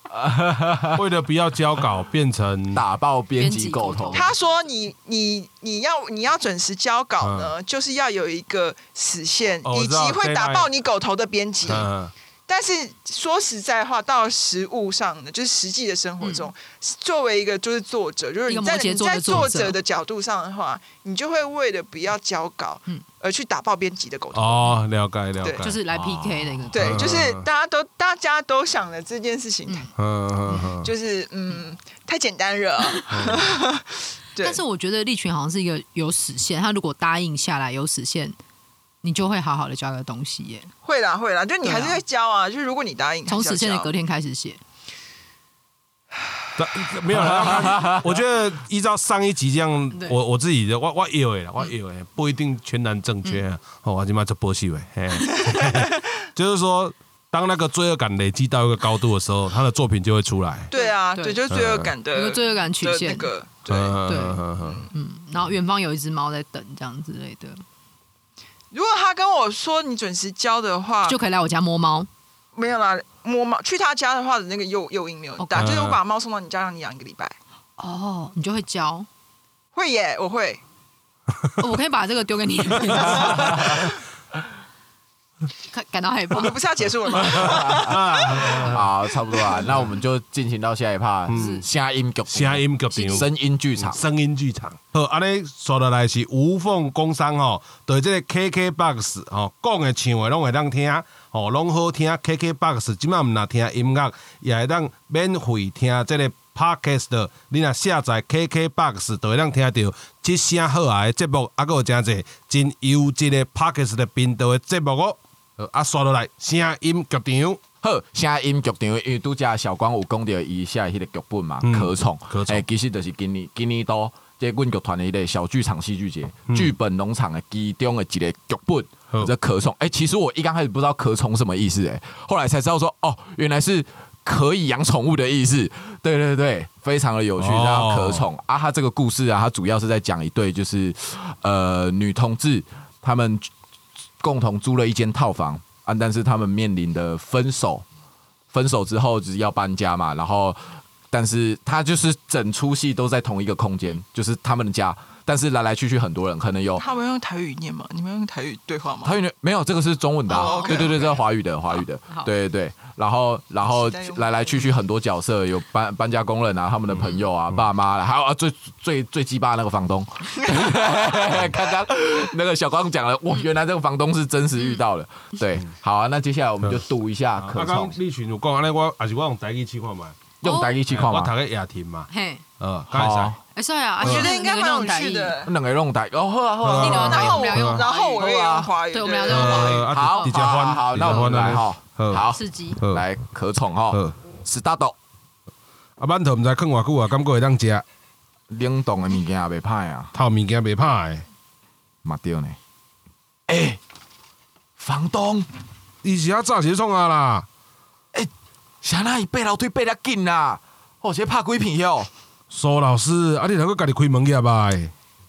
为了不要交稿，变成打爆编辑狗头他说你你你要你要准时交稿呢，就是要有一个死线，以及会打爆你狗头的编辑。嗯但是说实在话，到实物上的，就是实际的生活中，作为一个就是作者，就是你在你在作者。者的角度上的话，你就会为了不要交稿，嗯。而去打爆编辑的狗头。哦，了解了解，就是来 PK 的一个。对，嗯。就是大家都大家都想的这件事情，嗯。嗯嗯，就是嗯，太简单了。<laughs> 对，但是我觉得利群好像是一个有死线，他如果答应下来有死线，你就会好好的教个东西耶。会啦会啦，就你还是会教啊，就是如果你答应，从死线的隔，天开始写，没有啦，<laughs> 我觉得依照上一集这样，我我自己的我我有的啦，我有的不一定全然正确啊。哦，我今麦做波戏喂，<laughs> 就是说，当那个罪恶感累积到一个高度的时候，他的作品就会出来。对啊，对。对，就是罪恶感的有个罪恶感曲线，个，对。对嗯，然后远方有一只猫在等，这样之类的，如果他跟我说你准时交的话，就可以来我家摸猫。没有啦。摸猫去他家的话的那个诱诱因没有很大就是我把猫送到你家让你养一个礼拜，哦，你就会教。会耶，我会。哦我可以把这个丢给你。<laughs> 感感到害怕我。们不是要结束了吗？<laughs> 好，差不多啊，那我们就进行到下一趴，是声音剧场，声音剧场声音剧场。声音剧场。好，安尼说落来是无缝工商吼，对这个 KKBOX 哦讲的唱的拢会当听，哦拢好听。KKBOX 即摆毋若听音乐，也会当免费听这个 Podcast。你若下载 KKBOX，就会当听到即声好啊的节目，啊，还有真侪真优质的 Podcast 的频道的节目哦。好啊，刷落来声音剧场。好，声音剧场，因为拄则小光有讲到伊写的迄个剧本嘛，嗯可宠，可宠诶，其实就是今年今年度这阮剧团的迄个小剧场戏剧节，嗯剧本农场的其中的一个剧本，好这可宠。诶，其实我一刚开始不知道可宠什么意思，诶，后来才知道说，哦，原来是。可以养宠物的意思，对对对，非常的有趣，哦叫可宠啊。他这个故事啊，它主要是在讲一对就是呃女同志，他们共同租了一间套房。啊，但是他们面临的分手，分手之后就是要搬家嘛，然后但是他就是整出戏都在同一个空间，就是他们的家，但是来来去去很多人，可能有他们用台语念吗？你们用台语对话吗？他有点没有，这个是中文的、啊对对对，这是华语的，华语的好，对对对。然后然后来来去去很多角色，有搬搬家工人啊，他们的朋友啊，爸妈啦，还有啊最最最鸡巴那个房东。<laughs> 刚刚那个小光讲了，哇，原来这个房东是真实遇到的。对，好啊，那接下来我们就赌一下刚刚，立群有讲安尼，我还是我用台语试看卖。用台语去看嘛。我读个夜听嘛，嘿，呃，刚才好，哎，帅啊！我觉得应该蛮有。趣的。两个用台哦，好啊好啊，然后我们俩用然后我也用华语，对我们俩用华语好，直接翻，好好，直接那我们来哈，好。好，刺激。好。来可宠哈。好，，start，啊，馒头毋知囥偌久啊，感觉会当食，冷冻的物件也袂歹啊。透物件袂歹。的。嘛对呢。哎、房东，伊是啊早时创啊啦，啥那伊爬楼梯爬得紧啦？哦，这拍鬼片哟？苏老师，啊，你能够家己开门去吧？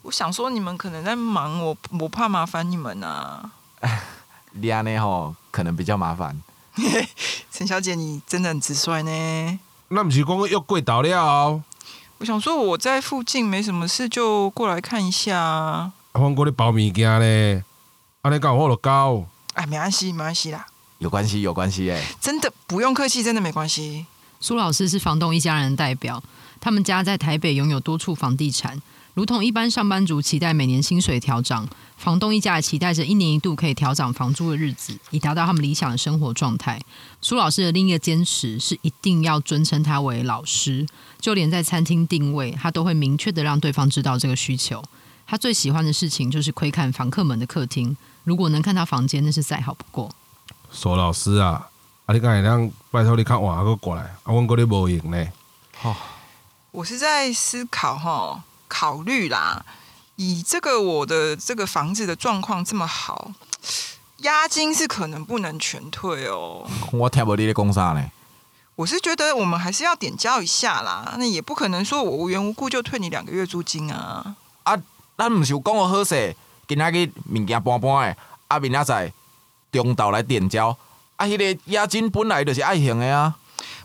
我想说你们可能在忙，我我怕麻烦你们啊。<laughs> 你安尼吼，可能比较麻烦。<laughs> 陈小姐，你真的很直率呢。那不是讲要跪倒了后，我想说我在附近没什么事，就过来看一下啊。阮过咧包物件呢，安尼讲我就搞。哎，没关系，没关系啦，有关系，有关系哎、真的不用客气，真的没关系。苏老师是房东一家人的代表，他们家在台北拥有多处房地产，如同一般上班族期待每年薪水调涨，房东一家也期待着一年一度可以调涨房租的日子，以达到他们理想的生活状态。苏老师的另一个坚持是一定要尊称他为老师，就连在餐厅定位，他都会明确的让对方知道这个需求。他最喜欢的事情就是窥看房客们的客厅，如果能看到房间，那是再好不过。苏老师啊，啊，你敢会当拜托你较晚个过来，啊，阮过咧无闲呢。我是在思考哈，考虑啦。以这个我的这个房子的状况这么好，押金是可能不能全退哦。我听无你咧讲啥呢？我是觉得我们还是要点交一下啦，那也不可能说我无缘无故就退你两个月租金啊。啊咱毋是有讲好好势，今仔日物件搬搬的，啊明仔载中岛来点交，啊，迄、个押金本来就是爱行的啊。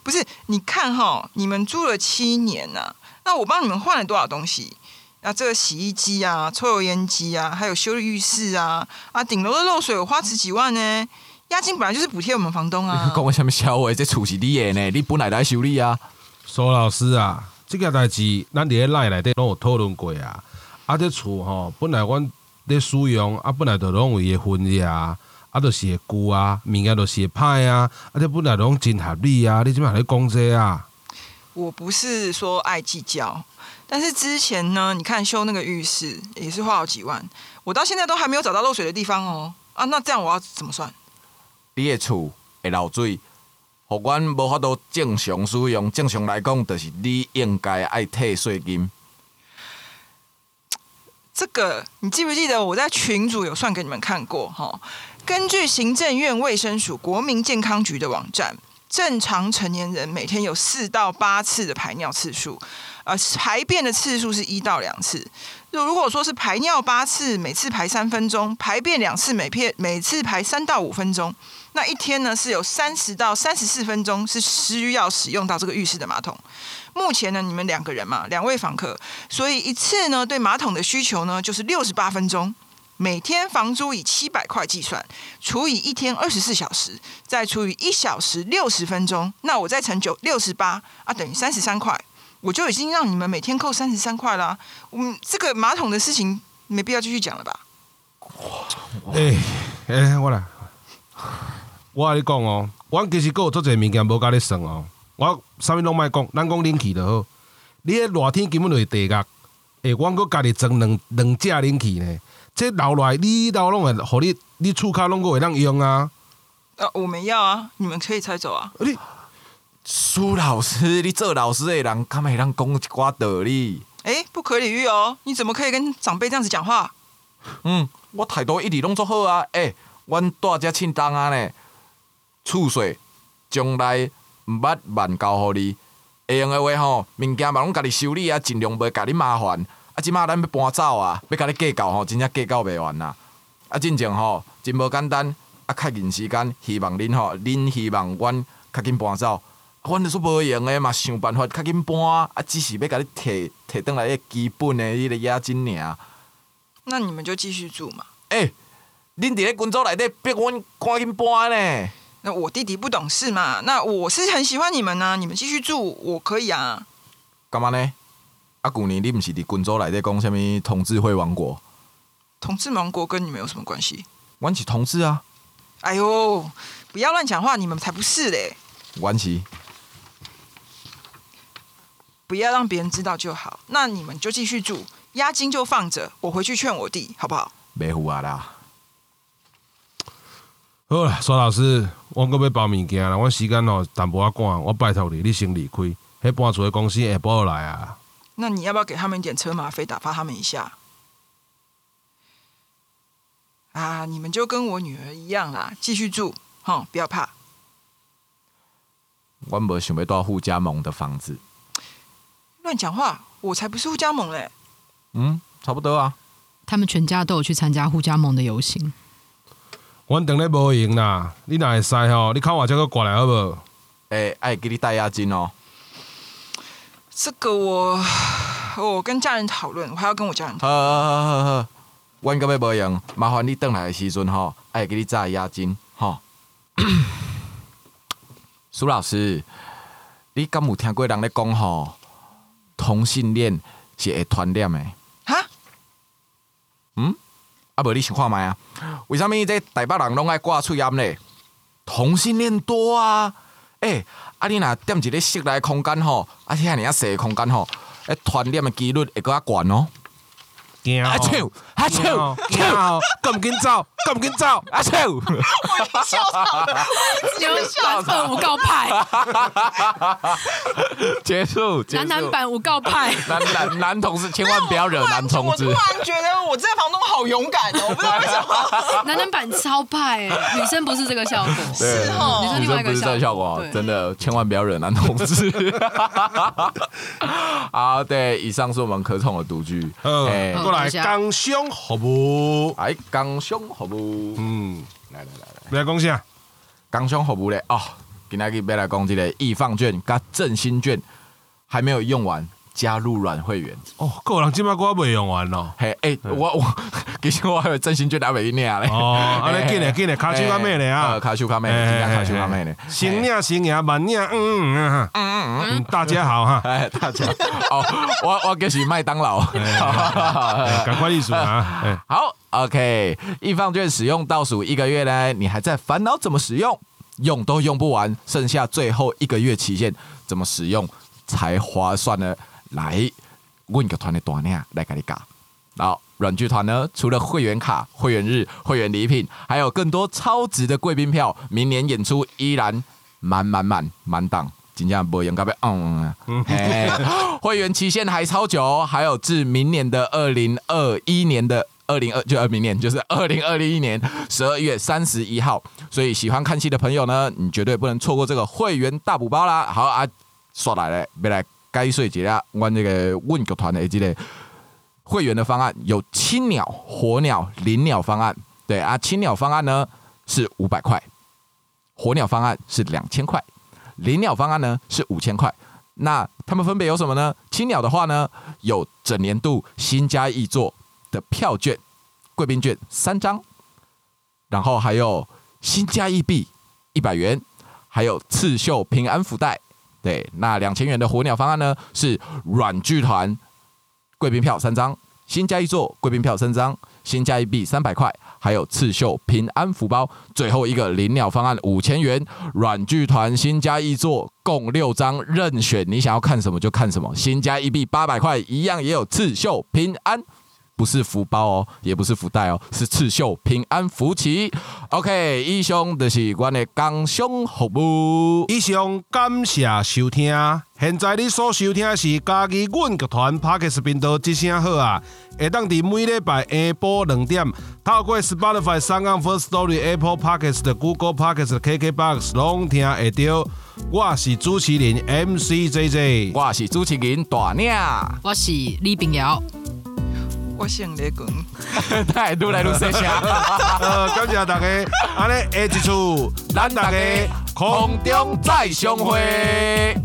不是，你看哈，你们住了七年呐、那我帮你们换了多少东西？啊这个洗衣机啊、抽油烟机啊，还有修理浴室啊，啊，顶楼的漏水我花十几万呢。押金本来就是补贴我们房东啊。<laughs> 讲我什么笑话？这厝是你的呢，你本来来修理啊。苏老师啊，这件代志咱伫咧内内底拢有讨论过啊。啊，这厝吼本来阮咧使用，啊本来就拢有伊的分业啊，啊就是会旧啊，物件就是会歹啊，啊这本来拢真合理啊，你即摆还咧讲这啊？我不是说爱计较，但是之前呢，你看修那个浴室也是花好几万，我到现在都还没有找到漏水的地方哦。啊，那这样我要怎么算？你的厝会漏水，互阮无法度正常使用。正常来讲，就是你应该爱退税金。这个你记不记得我在群主有算给你们看过哈？根据行政院卫生署国民健康局的网站，正常成年人每天有四到八次的排尿次数，呃，排便的次数是一到两次。就如果说是排尿八次，每次排三分钟；排便两次，每片每次排三到五分钟。那一天呢是有三十到三十四分钟是需要使用到这个浴室的马桶。目前呢，你们两个人嘛，两位访客，所以一次呢对马桶的需求呢就是六十八分钟。每天房租以七百块计算，除以一天二十四小时，再除以一小时六十分钟，那我再乘九六十八啊，等于三十三块。我就已经让你们每天扣三十三块啦。嗯，这个马桶的事情没必要继续讲了吧？诶、诶、我来，我跟你讲哦，我其实够有做侪物件无甲你算哦。我啥物拢莫讲，咱讲冷气就好。你迄热天根本就是地狱。诶，阮搁家己装两两只冷气呢。这留落来，你兜拢会，互你你厝骹拢搁会当用啊。啊，我没要啊，你们可以拆走啊。你苏老师，你做老师的人，敢会当讲一寡道理？哎，不可理喻哦！你怎么可以跟长辈这样子讲话？嗯，我态度一直拢做好啊。诶、阮大遮凊东啊呢，厝税将来毋捌万交互你。会用的话吼，物件嘛拢家己修理啊，尽量袂甲你麻烦。啊，即马咱要搬走啊，要甲你计较吼，真正计较袂完啦。啊，真正吼，真无简单。啊，较紧时间，希望恁吼，恁希望阮较紧搬走。啊阮就说无用的嘛，想办法较紧搬。啊，只是要甲你摕摕倒来迄基本的迄个押金尔。那你们就继续住嘛。诶、恁伫咧军组内底逼阮赶紧搬呢？那我弟弟不懂事嘛，那我是很喜欢你们呢、你们继续住，我可以啊。干嘛呢？啊，旧年你毋是伫军组内底讲啥物同志会王国？同志王国跟你们有什么关系？阮是同志啊，哎呦，不要乱讲话，你们才不是嘞！阮是不要让别人知道就好。那你们就继续住，押金就放着，我回去劝我弟，好不好？袂赴啊啦。好啦，苏老师，我搁要包物件啦，我时间吼淡薄仔赶，我拜托你，你先离开。迄搬厝的公司下晡来啊。那你要不要给他们一点车马费，打发他们一下？啊，你们就跟我女儿一样啦，继续住，哼，不要怕。我没想要到互加盟的房子。乱讲话，我才不是互加盟嘞！嗯，差不多啊。他们全家都有去参加互加盟的游行。我等咧无闲啦，你若会使吼，你看我这个过来好无？诶、爱给你带押金哦。这个我我跟家人讨论，我还要跟我家人讨好好好好好，阮搁要无用，麻烦你转来的时阵吼，爱给你 trả 押金吼。苏老师，你敢有听过人咧讲吼，同性恋是会传染的？哈，嗯啊，无你想看卖啊？为什物这台北人拢爱挂喙烟咧？同性恋多啊！诶、啊你若踮一个室内空间吼，啊遐尔啊细空间吼，诶传染的几率会搁较悬哦。惊啊笑，啊惊笑哦，惊哦，敢毋紧走，敢毋紧走。啊笑！有版本五告派，结束，男男版五告派，男男男同志千万不要惹男同志我突。然觉得我这个房东好勇敢哦，我不知道为什么。男男版超派，哎女生不是这个效果，对哦女生女生不是这另外一个个效果，对真的千万不要惹男同志。好，对，以上是我们可宠的独居。嗯，哎过来工商服务。哎，刚胸服务，嗯，来来来来，你来讲啥？刚胸服务嘞哦，今天要来讲这个易放券甲振兴券还没有用完，加入软会员。哦，个人今摆我未用完咯。嘿，哎、我我 <laughs> 其实我还有真心觉得袂念嘞。哦，安尼紧嘞紧嘞，卡手较美嘞啊呃，，卡手较美，真正卡手较美嘞。新领新领，慢领，嗯嗯嗯嗯嗯，大家好哈，<laughs> 哎，大家哦，我我就是麦当劳。哎赶快艺术啊，<laughs> 哎，好，OK，易放券使用倒数一个月呢，你还在烦恼怎么使用，用都用不完，剩下最后一个月期限，怎么使用才划算呢？来，问个团的大领来给你讲。好，软剧团呢，除了会员卡、会员日、会员礼品，还有更多超值的贵宾票，明年演出依然满满满满档。真正不用该被嗯，会员期限还超久，还有至明年的二零二一年的二零二就二明年就是二零二一年十二月三十一号，所以喜欢看戏的朋友呢，你绝对不能错过这个会员大补包啦！好啊，刷来了，别来该税节啊，我这个问剧团的这个会员的方案有青鸟、火鸟、灵鸟方案，对啊，青鸟方案呢是五百块，火鸟方案是两千块。灵鸟方案呢是五千块。那他们分别有什么呢？青鸟的话呢，有整年度新加易座的票券、贵宾券三张，然后还有新加易币一百元，还有刺绣平安福袋。对，那两千元的火鸟方案呢是软剧团贵宾票三张，新加一座贵宾票三张，新加一币三百块，还有刺绣平安福包。最后一个灵鸟方案五千元，软剧团新加一座共六张，任选你想要看什么就看什么。新加一币八百块，一样也有刺绣平安。不是福包哦，也不是福袋哦，是刺绣平安福旗。OK，以上就是阮的工商服务。以上感谢收听，现在你所收听的是家己阮剧团 Parkes 频道之声好啊，会当伫每礼拜下晡两点，透过 Spotify、三岸 First Story、Apple Parkes 的 Google Parkes、KKBox 拢听会到。我是主持人 MC JJ，我是主持人大领，我是李炳瑶，我姓雷公。<laughs> 太愈来愈细声。<laughs> 呃，感谢大家，安尼下一次咱大家空中再相会。